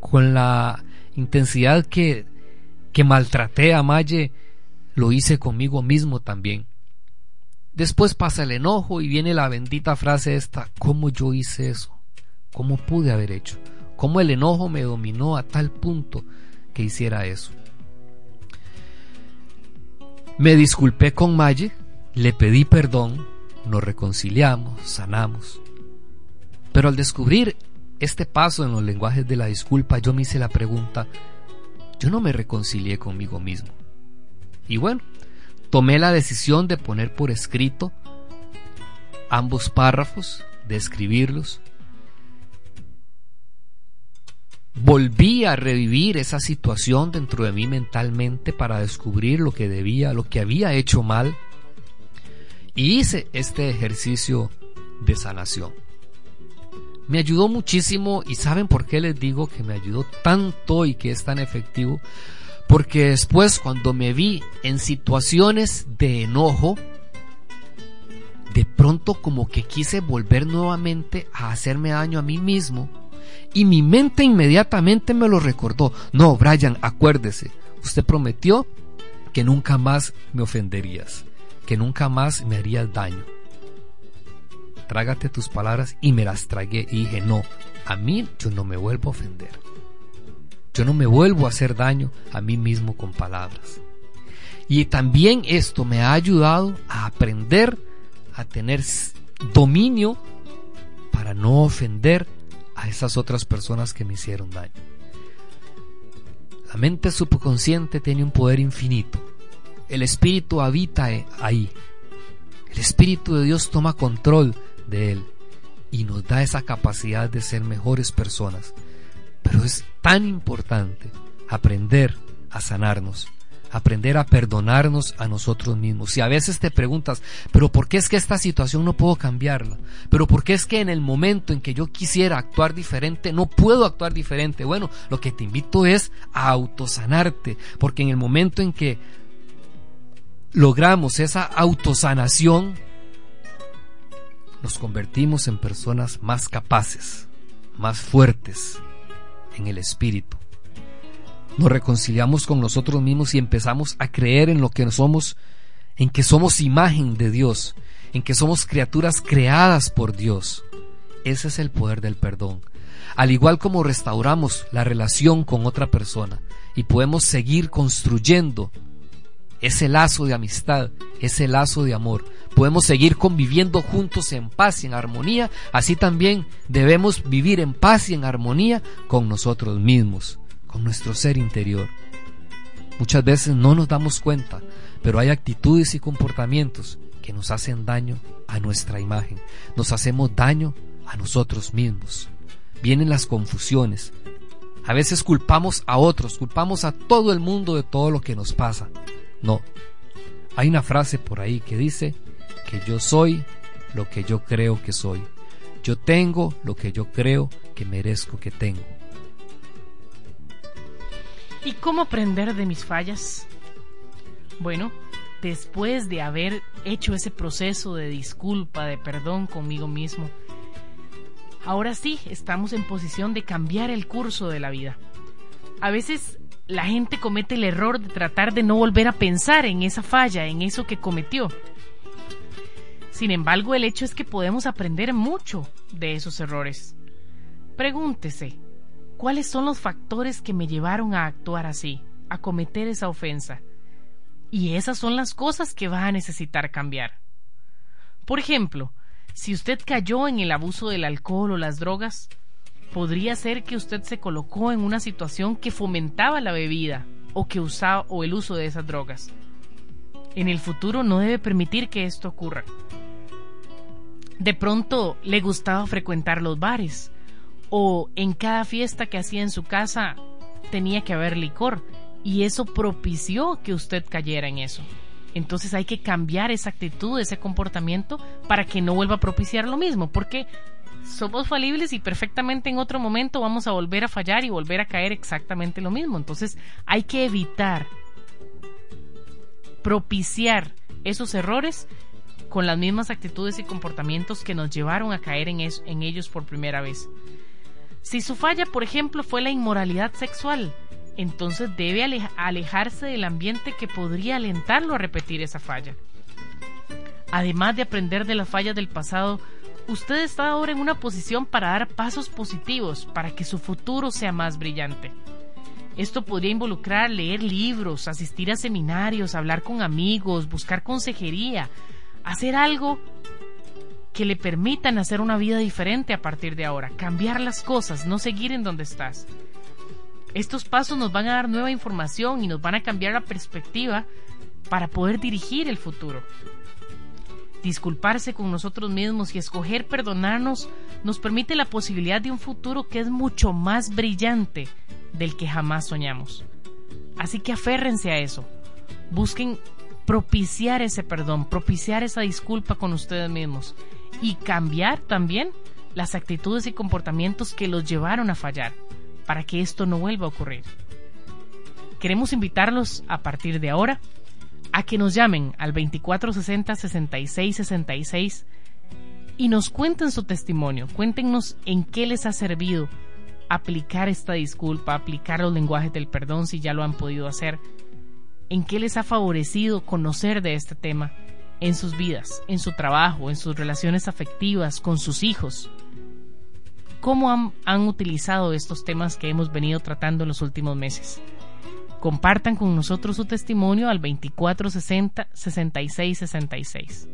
con la intensidad que, que maltraté a Maye, lo hice conmigo mismo también. Después pasa el enojo y viene la bendita frase esta, ¿cómo yo hice eso? ¿Cómo pude haber hecho? ¿Cómo el enojo me dominó a tal punto que hiciera eso? Me disculpé con Maye, le pedí perdón, nos reconciliamos, sanamos. Pero al descubrir este paso en los lenguajes de la disculpa, yo me hice la pregunta, yo no me reconcilié conmigo mismo. Y bueno, tomé la decisión de poner por escrito ambos párrafos, de escribirlos. Volví a revivir esa situación dentro de mí mentalmente para descubrir lo que debía, lo que había hecho mal. Y hice este ejercicio de sanación. Me ayudó muchísimo y saben por qué les digo que me ayudó tanto y que es tan efectivo. Porque después cuando me vi en situaciones de enojo, de pronto como que quise volver nuevamente a hacerme daño a mí mismo y mi mente inmediatamente me lo recordó. No, Brian, acuérdese, usted prometió que nunca más me ofenderías, que nunca más me harías daño. Trágate tus palabras y me las tragué y dije, no, a mí yo no me vuelvo a ofender. Yo no me vuelvo a hacer daño a mí mismo con palabras. Y también esto me ha ayudado a aprender a tener dominio para no ofender esas otras personas que me hicieron daño. La mente subconsciente tiene un poder infinito. El espíritu habita e-, ahí. El espíritu de Dios toma control de él y nos da esa capacidad de ser mejores personas. Pero es tan importante aprender a sanarnos aprender a perdonarnos a nosotros mismos. Y a veces te preguntas, pero ¿por qué es que esta situación no puedo cambiarla? ¿Pero por qué es que en el momento en que yo quisiera actuar diferente, no puedo actuar diferente? Bueno, lo que te invito es a autosanarte, porque en el momento en que logramos esa autosanación, nos convertimos en personas más capaces, más fuertes en el espíritu nos reconciliamos con nosotros mismos y empezamos a creer en lo que somos, en que somos imagen de Dios, en que somos criaturas creadas por Dios. Ese es el poder del perdón. Al igual como restauramos la relación con otra persona y podemos seguir construyendo ese lazo de amistad, ese lazo de amor, podemos seguir conviviendo juntos en paz y en armonía, así también debemos vivir en paz y en armonía con nosotros mismos nuestro ser interior. Muchas veces no nos damos cuenta, pero hay actitudes y comportamientos que nos hacen daño a nuestra imagen, nos hacemos daño a nosotros mismos. Vienen las confusiones. A veces culpamos a otros, culpamos a todo el mundo de todo lo que nos pasa. No. Hay una frase por ahí que dice que yo soy lo que yo creo que soy. Yo tengo lo que yo creo que merezco que tengo. ¿Y cómo aprender de mis fallas? Bueno, después de haber hecho ese proceso de disculpa, de perdón conmigo mismo, ahora sí estamos en posición de cambiar el curso de la vida. A veces la gente comete el error de tratar de no volver a pensar en esa falla, en eso que cometió. Sin embargo, el hecho es que podemos aprender mucho de esos errores. Pregúntese, ¿Cuáles son los factores que me llevaron a actuar así, a cometer esa ofensa? Y esas son las cosas que va a necesitar cambiar. Por ejemplo, si usted cayó en el abuso del alcohol o las drogas, podría ser que usted se colocó en una situación que fomentaba la bebida o que usaba o el uso de esas drogas. En el futuro no debe permitir que esto ocurra. De pronto le gustaba frecuentar los bares o en cada fiesta que hacía en su casa tenía que haber licor y eso propició que usted cayera en eso. Entonces hay que cambiar esa actitud, ese comportamiento para que no vuelva a propiciar lo mismo, porque somos falibles y perfectamente en otro momento vamos a volver a fallar y volver a caer exactamente lo mismo. Entonces hay que evitar propiciar esos errores con las mismas actitudes y comportamientos que nos llevaron a caer en, en ellos por primera vez. Si su falla, por ejemplo, fue la inmoralidad sexual, entonces debe alejarse del ambiente que podría alentarlo a repetir esa falla. Además de aprender de las fallas del pasado, usted está ahora en una posición para dar pasos positivos para que su futuro sea más brillante. Esto podría involucrar leer libros, asistir a seminarios, hablar con amigos, buscar consejería, hacer algo que le permitan hacer una vida diferente a partir de ahora, cambiar las cosas, no seguir en donde estás. Estos pasos nos van a dar nueva información y nos van a cambiar la perspectiva para poder dirigir el futuro. Disculparse con nosotros mismos y escoger perdonarnos nos permite la posibilidad de un futuro que es mucho más brillante del que jamás soñamos. Así que aférrense a eso. Busquen propiciar ese perdón, propiciar esa disculpa con ustedes mismos y cambiar también las actitudes y comportamientos que los llevaron a fallar para que esto no vuelva a ocurrir. Queremos invitarlos a partir de ahora a que nos llamen al 2460-6666 y nos cuenten su testimonio, cuéntenos en qué les ha servido aplicar esta disculpa, aplicar los lenguajes del perdón si ya lo han podido hacer, en qué les ha favorecido conocer de este tema en sus vidas, en su trabajo, en sus relaciones afectivas, con sus hijos. ¿Cómo han, han utilizado estos temas que hemos venido tratando en los últimos meses? Compartan con nosotros su testimonio al 2460 6666.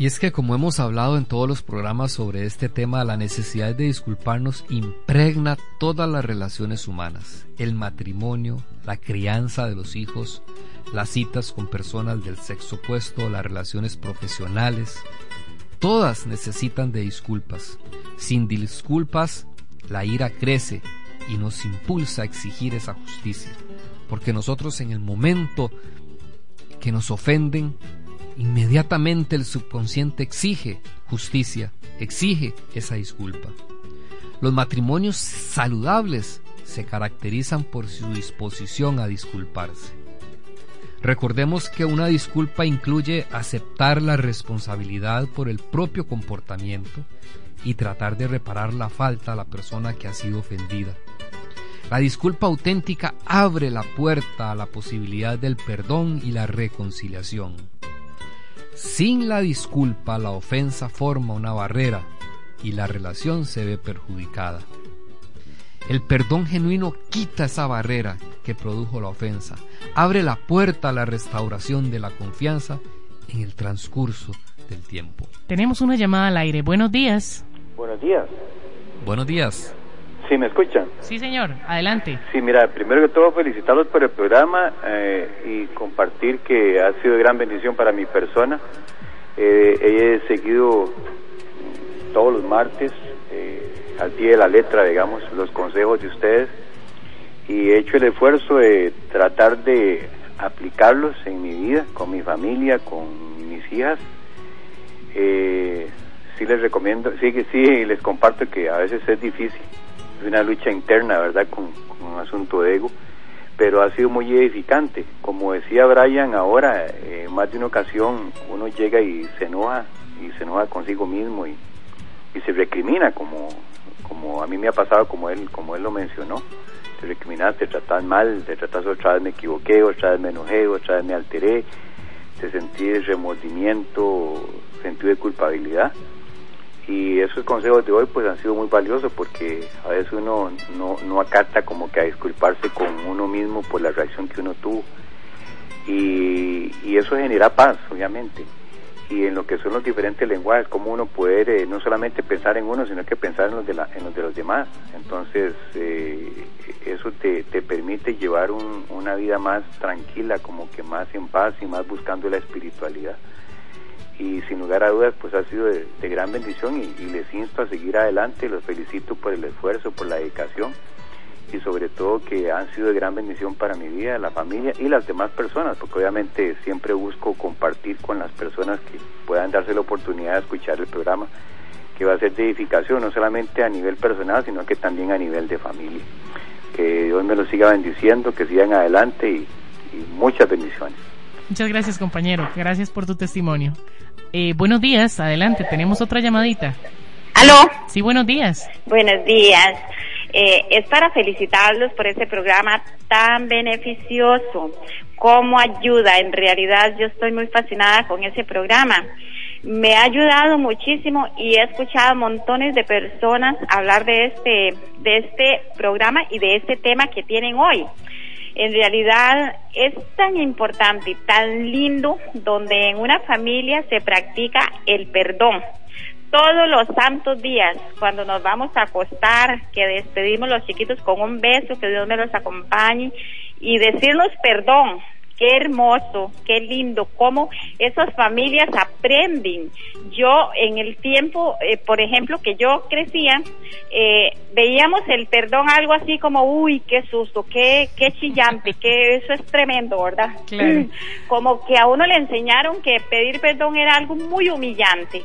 Y es que como hemos hablado en todos los programas sobre este tema, la necesidad de disculparnos impregna todas las relaciones humanas, el matrimonio, la crianza de los hijos, las citas con personas del sexo opuesto, las relaciones profesionales, todas necesitan de disculpas. Sin disculpas, la ira crece y nos impulsa a exigir esa justicia, porque nosotros en el momento que nos ofenden, inmediatamente el subconsciente exige justicia, exige esa disculpa. Los matrimonios saludables se caracterizan por su disposición a disculparse. Recordemos que una disculpa incluye aceptar la responsabilidad por el propio comportamiento y tratar de reparar la falta a la persona que ha sido ofendida. La disculpa auténtica abre la puerta a la posibilidad del perdón y la reconciliación. Sin la disculpa, la ofensa forma una barrera y la relación se ve perjudicada. El perdón genuino quita esa barrera que produjo la ofensa, abre la puerta a la restauración de la confianza en el transcurso del tiempo. Tenemos una llamada al aire. Buenos días. Buenos días. Buenos días. ¿Sí me escuchan? Sí, señor. Adelante. Sí, mira, primero que todo felicitarlos por el programa eh, y compartir que ha sido de gran bendición para mi persona. Eh, he seguido todos los martes eh, al pie de la letra, digamos, los consejos de ustedes y he hecho el esfuerzo de tratar de aplicarlos en mi vida, con mi familia, con mis hijas. sí les recomiendo, sí que sí les comparto que a veces es difícil una lucha interna, ¿verdad?, con, un asunto de ego, pero ha sido muy edificante. Como decía Brian, ahora, eh, más de una ocasión, uno llega y se enoja, y se enoja consigo mismo y, y se recrimina, como, como a mí me ha pasado, como él, como él lo mencionó. Te recriminas, te tratas mal, te tratas otra vez me equivoqué, otra vez me enojé, otra vez me alteré, te sentí remordimiento, sentido de culpabilidad y esos consejos de hoy pues han sido muy valiosos porque a veces uno no, no acata como que a disculparse con uno mismo por la reacción que uno tuvo y, y eso genera paz obviamente y en lo que son los diferentes lenguajes cómo uno puede eh, no solamente pensar en uno sino que pensar en los de, la, en los, de los demás. Entonces eh, eso te, te permite llevar un, una vida más tranquila como que más en paz y más buscando la espiritualidad. Y sin lugar a dudas pues ha sido de, gran bendición y, les insto a seguir adelante, los felicito por el esfuerzo, por la dedicación y sobre todo que han sido de gran bendición para mi vida, la familia y las demás personas, porque obviamente siempre busco compartir con las personas que puedan darse la oportunidad de escuchar el programa, que va a ser de edificación no solamente a nivel personal, sino que también a nivel de familia. Que Dios me lo siga bendiciendo, que sigan adelante y muchas bendiciones. Muchas gracias, compañero. Gracias por tu testimonio. Eh, buenos días, adelante, tenemos otra llamadita. ¿Aló? Sí, buenos días. Buenos días. Eh, es para felicitarlos por ese programa tan beneficioso. ¿Cómo ayuda? En realidad yo estoy muy fascinada con ese programa. Me ha ayudado muchísimo y he escuchado montones de personas hablar de este, de este programa y de este tema que tienen hoy. En realidad es tan importante y tan lindo donde en una familia se practica el perdón. Todos los santos días, cuando nos vamos a acostar, que despedimos los chiquitos con un beso, que Dios me los acompañe y decirnos perdón, qué hermoso, qué lindo, cómo esas familias aprenden. Yo en el tiempo, eh, por ejemplo, que yo crecía, eh, veíamos el perdón algo así como, uy, qué susto, qué, qué chillante, que eso es tremendo, ¿verdad? Como que a uno le enseñaron que pedir perdón era algo muy humillante.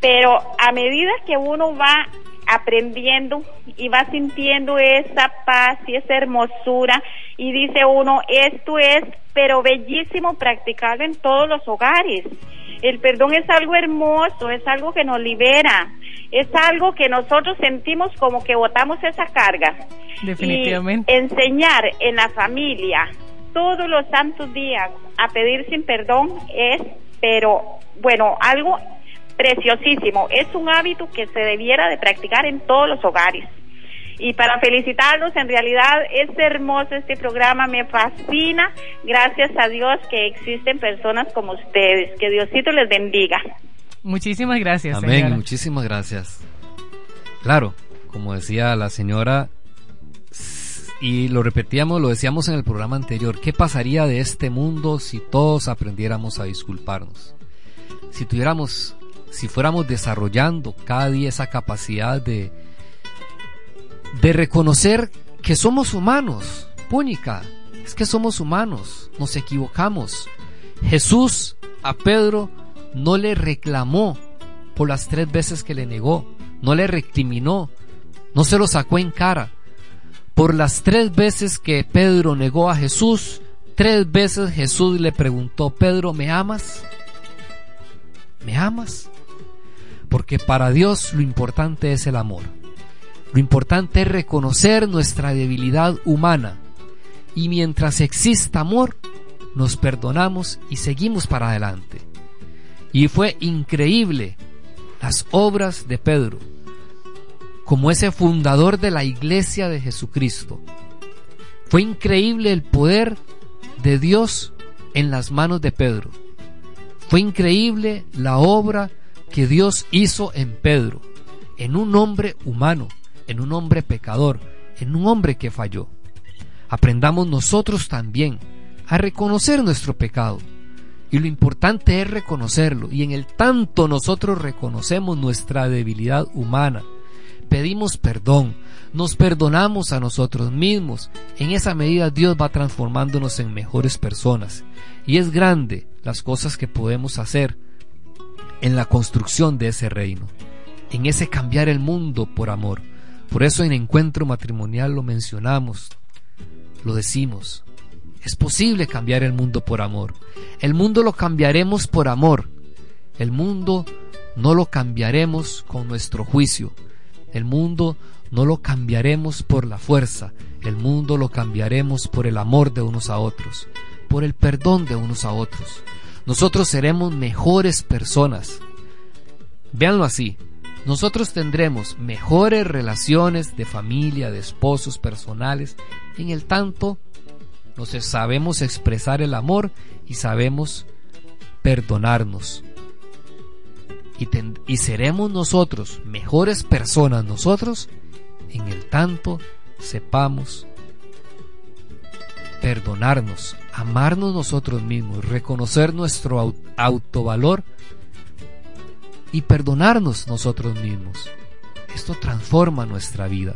Pero a medida que uno va aprendiendo y va sintiendo esa paz y esa hermosura y dice uno, esto es pero bellísimo practicarlo en todos los hogares. El perdón es algo hermoso, es algo que nos libera, es algo que nosotros sentimos como que botamos esa carga. Definitivamente. Y enseñar en la familia todos los santos días a pedir sin perdón es, pero bueno, algo preciosísimo. Es un hábito que se debiera de practicar en todos los hogares. Y para felicitarlos, en realidad es hermoso este programa, me fascina. Gracias a Dios que existen personas como ustedes. Que Diosito les bendiga. Muchísimas gracias. Amén, muchísimas gracias. Claro, como decía la señora, y lo repetíamos, lo decíamos en el programa anterior, ¿qué pasaría de este mundo si todos aprendiéramos a disculparnos? Si tuviéramos si fuéramos desarrollando cada día esa capacidad de, de reconocer que somos humanos, púnica, es que somos humanos, nos equivocamos. Jesús a Pedro no le reclamó por las tres veces que le negó, no le recriminó, no se lo sacó en cara. Por las tres veces que Pedro negó a Jesús, tres veces Jesús le preguntó, Pedro, ¿me amas? ¿Me amas? Porque para Dios lo importante es el amor. Lo importante es reconocer nuestra debilidad humana y mientras exista amor, nos perdonamos y seguimos para adelante. Y fue increíble las obras de Pedro, como ese fundador de la iglesia de Jesucristo. Fue increíble el poder de Dios en las manos de Pedro. Fue increíble la obra que Dios hizo en Pedro, en un hombre humano, en un hombre pecador, en un hombre que falló. Aprendamos nosotros también a reconocer nuestro pecado. Y lo importante es reconocerlo. Y en el tanto nosotros reconocemos nuestra debilidad humana, pedimos perdón, nos perdonamos a nosotros mismos, en esa medida Dios va transformándonos en mejores personas. Y es grande las cosas que podemos hacer en la construcción de ese reino, en ese cambiar el mundo por amor. Por eso en encuentro matrimonial lo mencionamos, lo decimos. Es posible cambiar el mundo por amor. El mundo lo cambiaremos por amor. El mundo no lo cambiaremos con nuestro juicio. El mundo no lo cambiaremos por la fuerza. El mundo lo cambiaremos por el amor de unos a otros, por el perdón de unos a otros nosotros seremos mejores personas. Véanlo así, nosotros tendremos mejores relaciones de familia, de esposos personales, en el tanto nos sabemos expresar el amor y sabemos perdonarnos. Y, y seremos nosotros mejores personas nosotros en el tanto sepamos perdonarnos, amarnos nosotros mismos, reconocer nuestro autovalor y perdonarnos nosotros mismos. Esto transforma nuestra vida.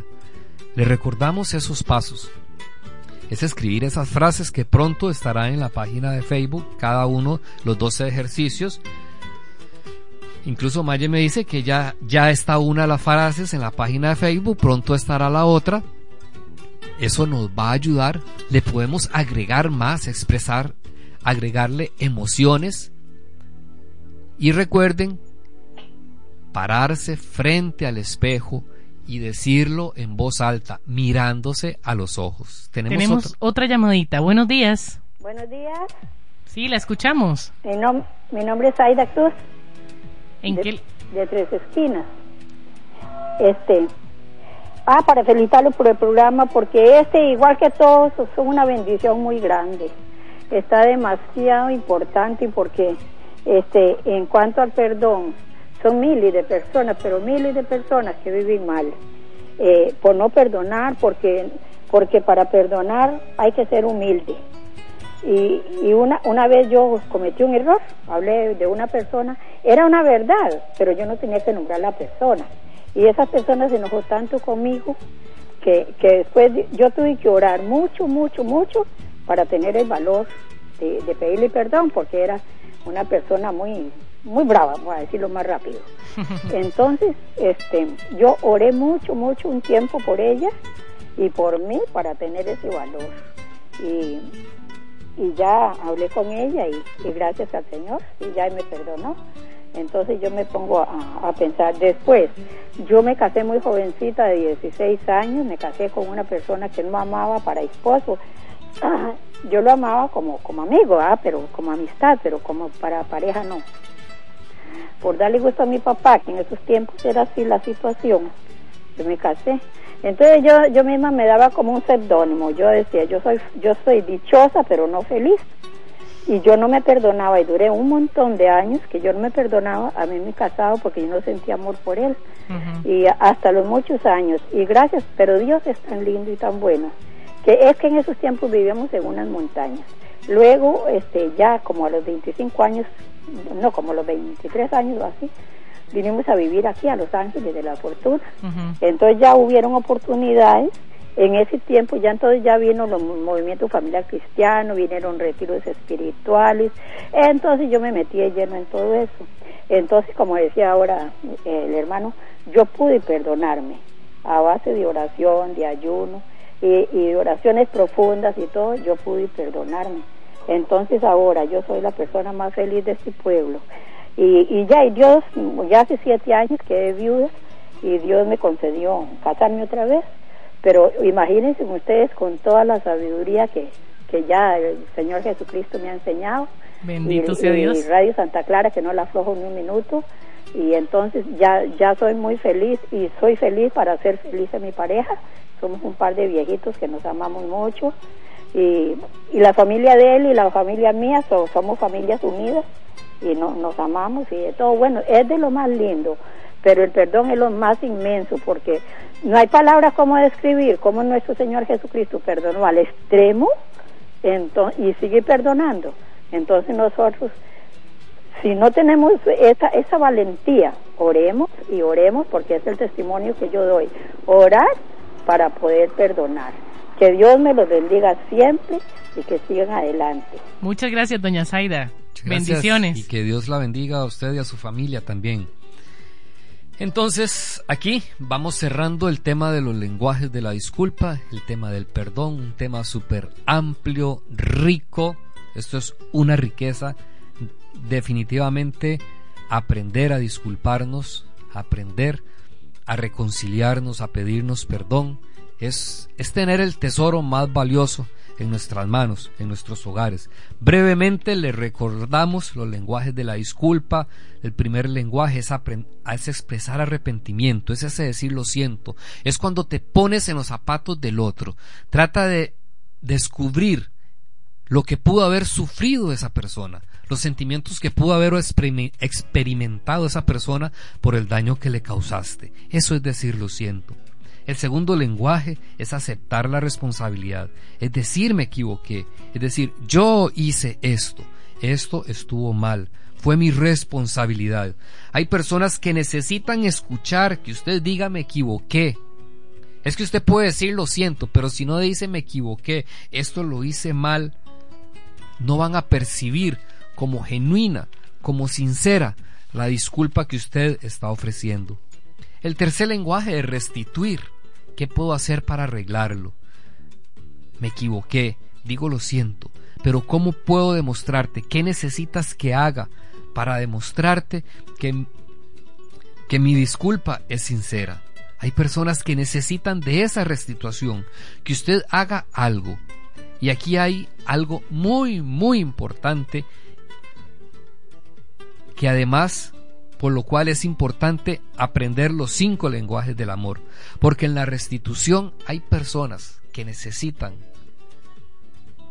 Le recordamos esos pasos. Es escribir esas frases que pronto estarán en la página de Facebook, cada uno, los 12 ejercicios. Incluso Maye me dice que ya, ya está una de las frases en la página de Facebook, pronto estará la otra eso nos va a ayudar. Le podemos agregar más, expresar, agregarle emociones. Y recuerden, pararse frente al espejo y decirlo en voz alta, mirándose a los ojos. Tenemos, otra? llamadita. Buenos días. Buenos días. Sí, la escuchamos. Mi, nombre es Aida Cruz. ¿En de, qué? De Tres Esquinas. Este, Ah, para felicitarlo por el programa, porque este, igual que todos, son una bendición muy grande. Está demasiado importante porque, este, en cuanto al perdón, son miles de personas, pero miles de personas que viven mal eh, por no perdonar, porque porque para perdonar hay que ser humilde. Y, y una, una vez yo cometí un error, hablé de una persona, era una verdad, pero yo no tenía que nombrar la persona. Y esa persona se enojó tanto conmigo que, que después yo tuve que orar mucho, mucho, mucho para tener el valor de, de pedirle perdón, porque era una persona muy, muy brava, voy a decirlo más rápido. Entonces, este, yo oré mucho, mucho un tiempo por ella y por mí para tener ese valor. Y, y ya hablé con ella y, gracias al Señor, y ya me perdonó. Entonces yo me pongo a, pensar, después, yo me casé muy jovencita de 16 años, me casé con una persona que no amaba para esposo. yo lo amaba como, como amigo, ¿ah? pero como amistad, pero como para pareja no. Por darle gusto a mi papá, que en esos tiempos era así la situación, yo me casé. Entonces yo, yo misma me daba como un seudónimo. Yo decía, yo soy, yo soy dichosa, pero no feliz. Y yo no me perdonaba y duré un montón de años que yo no me perdonaba a mí me casado porque yo no sentía amor por él. Y hasta los muchos años. Y gracias, pero Dios es tan lindo y tan bueno que es que en esos tiempos vivíamos en unas montañas. Luego, este, ya como a los 25 años, no, como a los 23 años o así, vinimos a vivir aquí a Los Ángeles de la Fortuna. Entonces ya hubieron oportunidades. En ese tiempo ya entonces ya vino los movimientos familiar cristiano, vinieron retiros espirituales. Entonces yo me metí lleno en todo eso. Entonces, como decía ahora eh, el hermano, yo pude perdonarme a base de oración, de ayuno y, y oraciones profundas y todo, yo pude perdonarme. Entonces ahora yo soy la persona más feliz de este pueblo. Y, y ya, y Dios, ya hace siete años que he viuda y Dios me concedió casarme otra vez. Pero imagínense ustedes con toda la sabiduría que, que ya el Señor Jesucristo me ha enseñado. Bendito sea Dios. Y Radio Santa Clara, que no la aflojo ni un minuto. Y entonces ya, ya soy muy feliz y soy feliz para ser feliz a mi pareja somos un par de viejitos que nos amamos mucho y, y la familia de él y la familia mía somos familias unidas y no, nos amamos y de todo. Bueno, es de lo más lindo, pero el perdón es lo más inmenso porque no hay palabras como describir cómo nuestro Señor Jesucristo perdonó al extremo entonces, y sigue perdonando. Entonces nosotros, si no tenemos esa, esa valentía, oremos y oremos porque es el testimonio que yo doy. Orar para poder perdonar. Que Dios me los bendiga siempre y que sigan adelante. Muchas gracias, doña Zaida. Bendiciones. Y que Dios la bendiga a usted y a su familia también. Entonces, aquí vamos cerrando el tema de los lenguajes de la disculpa, el tema del perdón, un tema súper amplio, rico. Esto es una riqueza. Definitivamente aprender a disculparnos, aprender a reconciliarnos, a pedirnos perdón, es, es tener el tesoro más valioso en nuestras manos, en nuestros hogares. Brevemente le recordamos los lenguajes de la disculpa. El primer lenguaje es, es, expresar arrepentimiento, es ese decir lo siento. Es cuando te pones en los zapatos del otro. Trata de descubrir lo que pudo haber sufrido esa persona los sentimientos que pudo haber experimentado esa persona por el daño que le causaste. Eso es decir lo siento. El segundo lenguaje es aceptar la responsabilidad, es decir, me equivoqué, es decir, yo hice esto, esto estuvo mal, fue mi responsabilidad. Hay personas que necesitan escuchar que usted diga me equivoqué. Es que usted puede decir lo siento, pero si no dice me equivoqué, esto lo hice mal, no van a percibir como genuina, como sincera la disculpa que usted está ofreciendo. El tercer lenguaje es restituir. ¿Qué puedo hacer para arreglarlo? Me equivoqué, digo lo siento, pero ¿cómo puedo demostrarte? ¿Qué necesitas que haga para demostrarte que, que mi disculpa es sincera? Hay personas que necesitan de esa restitución, que usted haga algo. Y aquí hay algo muy, muy importante que además por lo cual es importante aprender los cinco lenguajes del amor, porque en la restitución hay personas que necesitan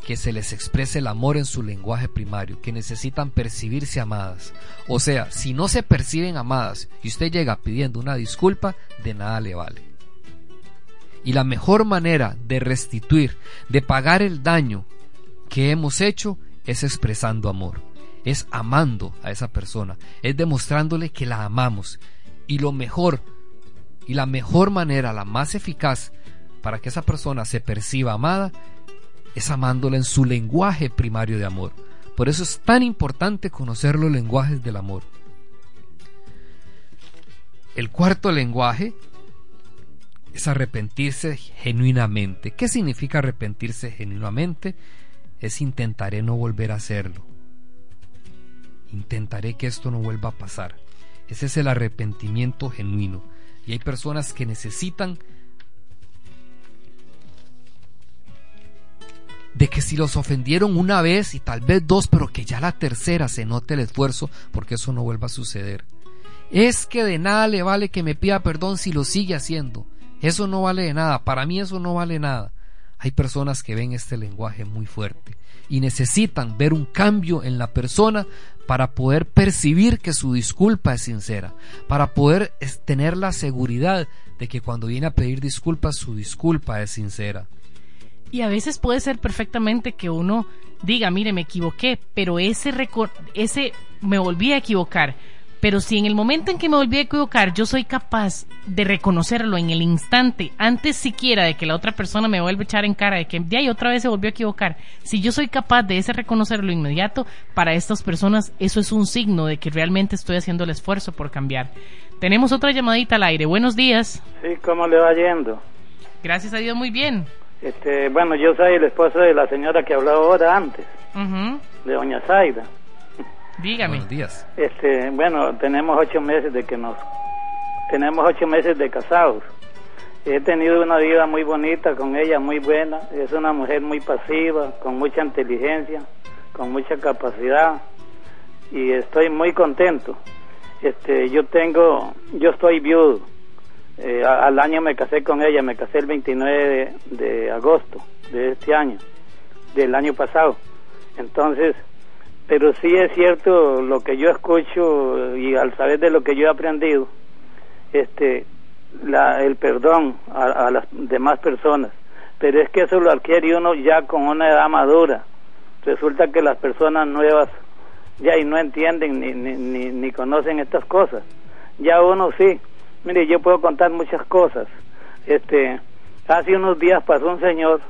que se les exprese el amor en su lenguaje primario, que necesitan percibirse amadas. O sea, si no se perciben amadas y usted llega pidiendo una disculpa, de nada le vale. Y la mejor manera de restituir, de pagar el daño que hemos hecho, es expresando amor, es amando a esa persona, es demostrándole que la amamos. Y lo mejor, y la mejor manera, la más eficaz para que esa persona se perciba amada, es amándola en su lenguaje primario de amor. Por eso es tan importante conocer los lenguajes del amor. El cuarto lenguaje es arrepentirse genuinamente. ¿Qué significa arrepentirse genuinamente? Es intentaré no volver a hacerlo. Intentaré que esto no vuelva a pasar. Ese es el arrepentimiento genuino. Y hay personas que necesitan de que si los ofendieron una vez y tal vez dos, pero que ya la tercera se note el esfuerzo porque eso no vuelva a suceder. Es que de nada le vale que me pida perdón si lo sigue haciendo. Eso no vale de nada, para mí eso no vale nada. Hay personas que ven este lenguaje muy fuerte y necesitan ver un cambio en la persona para poder percibir que su disculpa es sincera, para poder tener la seguridad de que cuando viene a pedir disculpas su disculpa es sincera. Y a veces puede ser perfectamente que uno diga, mire, me equivoqué, pero ese, ese me volví a equivocar. Pero si en el momento en que me volví a equivocar yo soy capaz de reconocerlo en el instante, antes siquiera de que la otra persona me vuelva a echar en cara de que de ahí otra vez se volvió a equivocar, si yo soy capaz de ese reconocerlo inmediato, para estas personas eso es un signo de que realmente estoy haciendo el esfuerzo por cambiar. Tenemos otra llamadita al aire. Buenos días. Sí, ¿cómo le va yendo? Gracias a Dios, muy bien. Este, bueno, yo soy el esposo de la señora que hablaba ahora antes, de doña Zaida. Dígame. Buenos días. Este, bueno, tenemos ocho meses de que nos, tenemos ocho meses de casados. He tenido una vida muy bonita con ella, muy buena. Es una mujer muy pasiva, con mucha inteligencia, con mucha capacidad y estoy muy contento. Este, yo tengo, yo estoy viudo eh, al año me casé con ella, me casé el 29 de, agosto de este año, del año pasado. Entonces, pero sí es cierto lo que yo escucho y al saber de lo que yo he aprendido, este, la, el perdón a, las demás personas. Pero es que eso lo adquiere uno ya con una edad madura. Resulta que las personas nuevas ya y no entienden ni, ni, ni conocen estas cosas. Ya uno sí, Mire, yo puedo contar muchas cosas. Este, hace unos días pasó un señor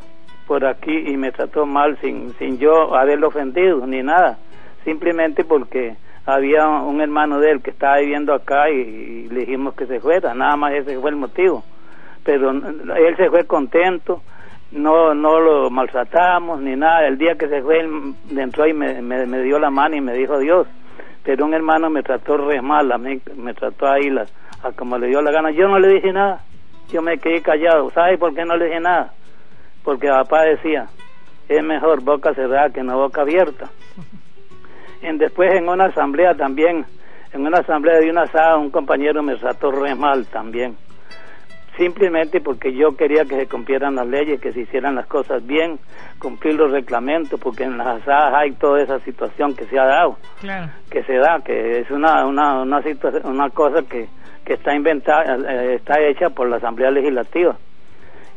por aquí y me trató mal sin, sin yo haberlo ofendido ni nada, simplemente porque había un hermano de él que estaba viviendo acá y, le dijimos que se fuera, nada más ese fue el motivo. Pero él se fue contento, no no lo maltratamos ni nada. El día que se fue, él entró y me, me, dio la mano y me dijo Dios. Pero un hermano me trató re mal, a mí, me trató ahí las a como le dio la gana. Yo no le dije nada, yo me quedé callado. ¿Sabe por qué no le dije nada? Porque papá decía, es mejor boca cerrada que no boca abierta. En, después en una asamblea también, en una asamblea de una asada, un compañero me trató re mal también. Simplemente porque yo quería que se cumplieran las leyes, que se hicieran las cosas bien, cumplir los reglamentos, porque en las asadas hay toda esa situación que se ha dado, que se da, que es una, una, una, situación, una cosa que, que está inventada, eh, está hecha por la Asamblea Legislativa.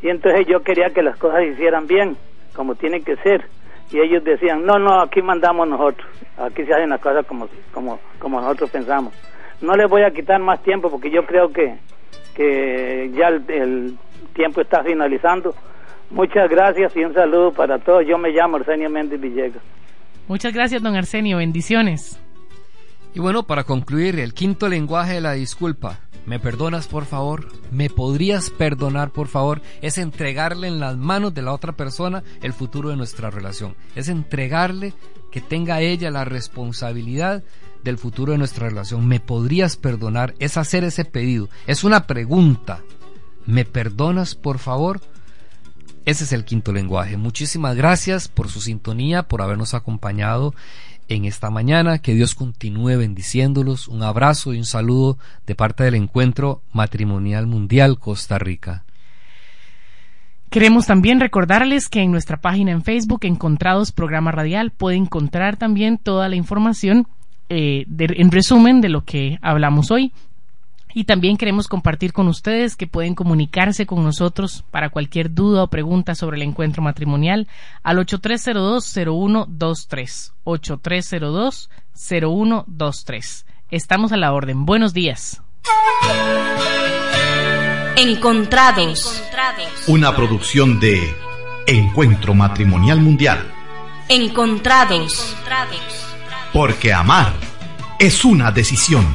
Y entonces yo quería que las cosas se hicieran bien, como tienen que ser. Y ellos decían, no, no, aquí mandamos nosotros, aquí se hacen las cosas como, como, como nosotros pensamos. No les voy a quitar más tiempo porque yo creo que, que ya el, tiempo está finalizando. Muchas gracias y un saludo para todos. Yo me llamo Arsenio Méndez Villegas. Muchas gracias, don Arsenio. Bendiciones. Y bueno, para concluir, el quinto lenguaje de la disculpa. ¿Me perdonas, por favor? ¿Me podrías perdonar, por favor? Es entregarle en las manos de la otra persona el futuro de nuestra relación. Es entregarle que tenga ella la responsabilidad del futuro de nuestra relación. ¿Me podrías perdonar? Es hacer ese pedido. Es una pregunta. ¿Me perdonas, por favor? Ese es el quinto lenguaje. Muchísimas gracias por su sintonía, por habernos acompañado en esta mañana. Que Dios continúe bendiciéndolos. Un abrazo y un saludo de parte del Encuentro Matrimonial Mundial Costa Rica. Queremos también recordarles que en nuestra página en Facebook, Encontrados Programa Radial, puede encontrar también toda la información eh, en resumen de lo que hablamos hoy. Y también queremos compartir con ustedes que pueden comunicarse con nosotros para cualquier duda o pregunta sobre el encuentro matrimonial al 8302-0123. 8302-0123. Estamos a la orden. Buenos días. Encontrados. Una producción de Encuentro Matrimonial Mundial. Encontrados. Porque amar es una decisión.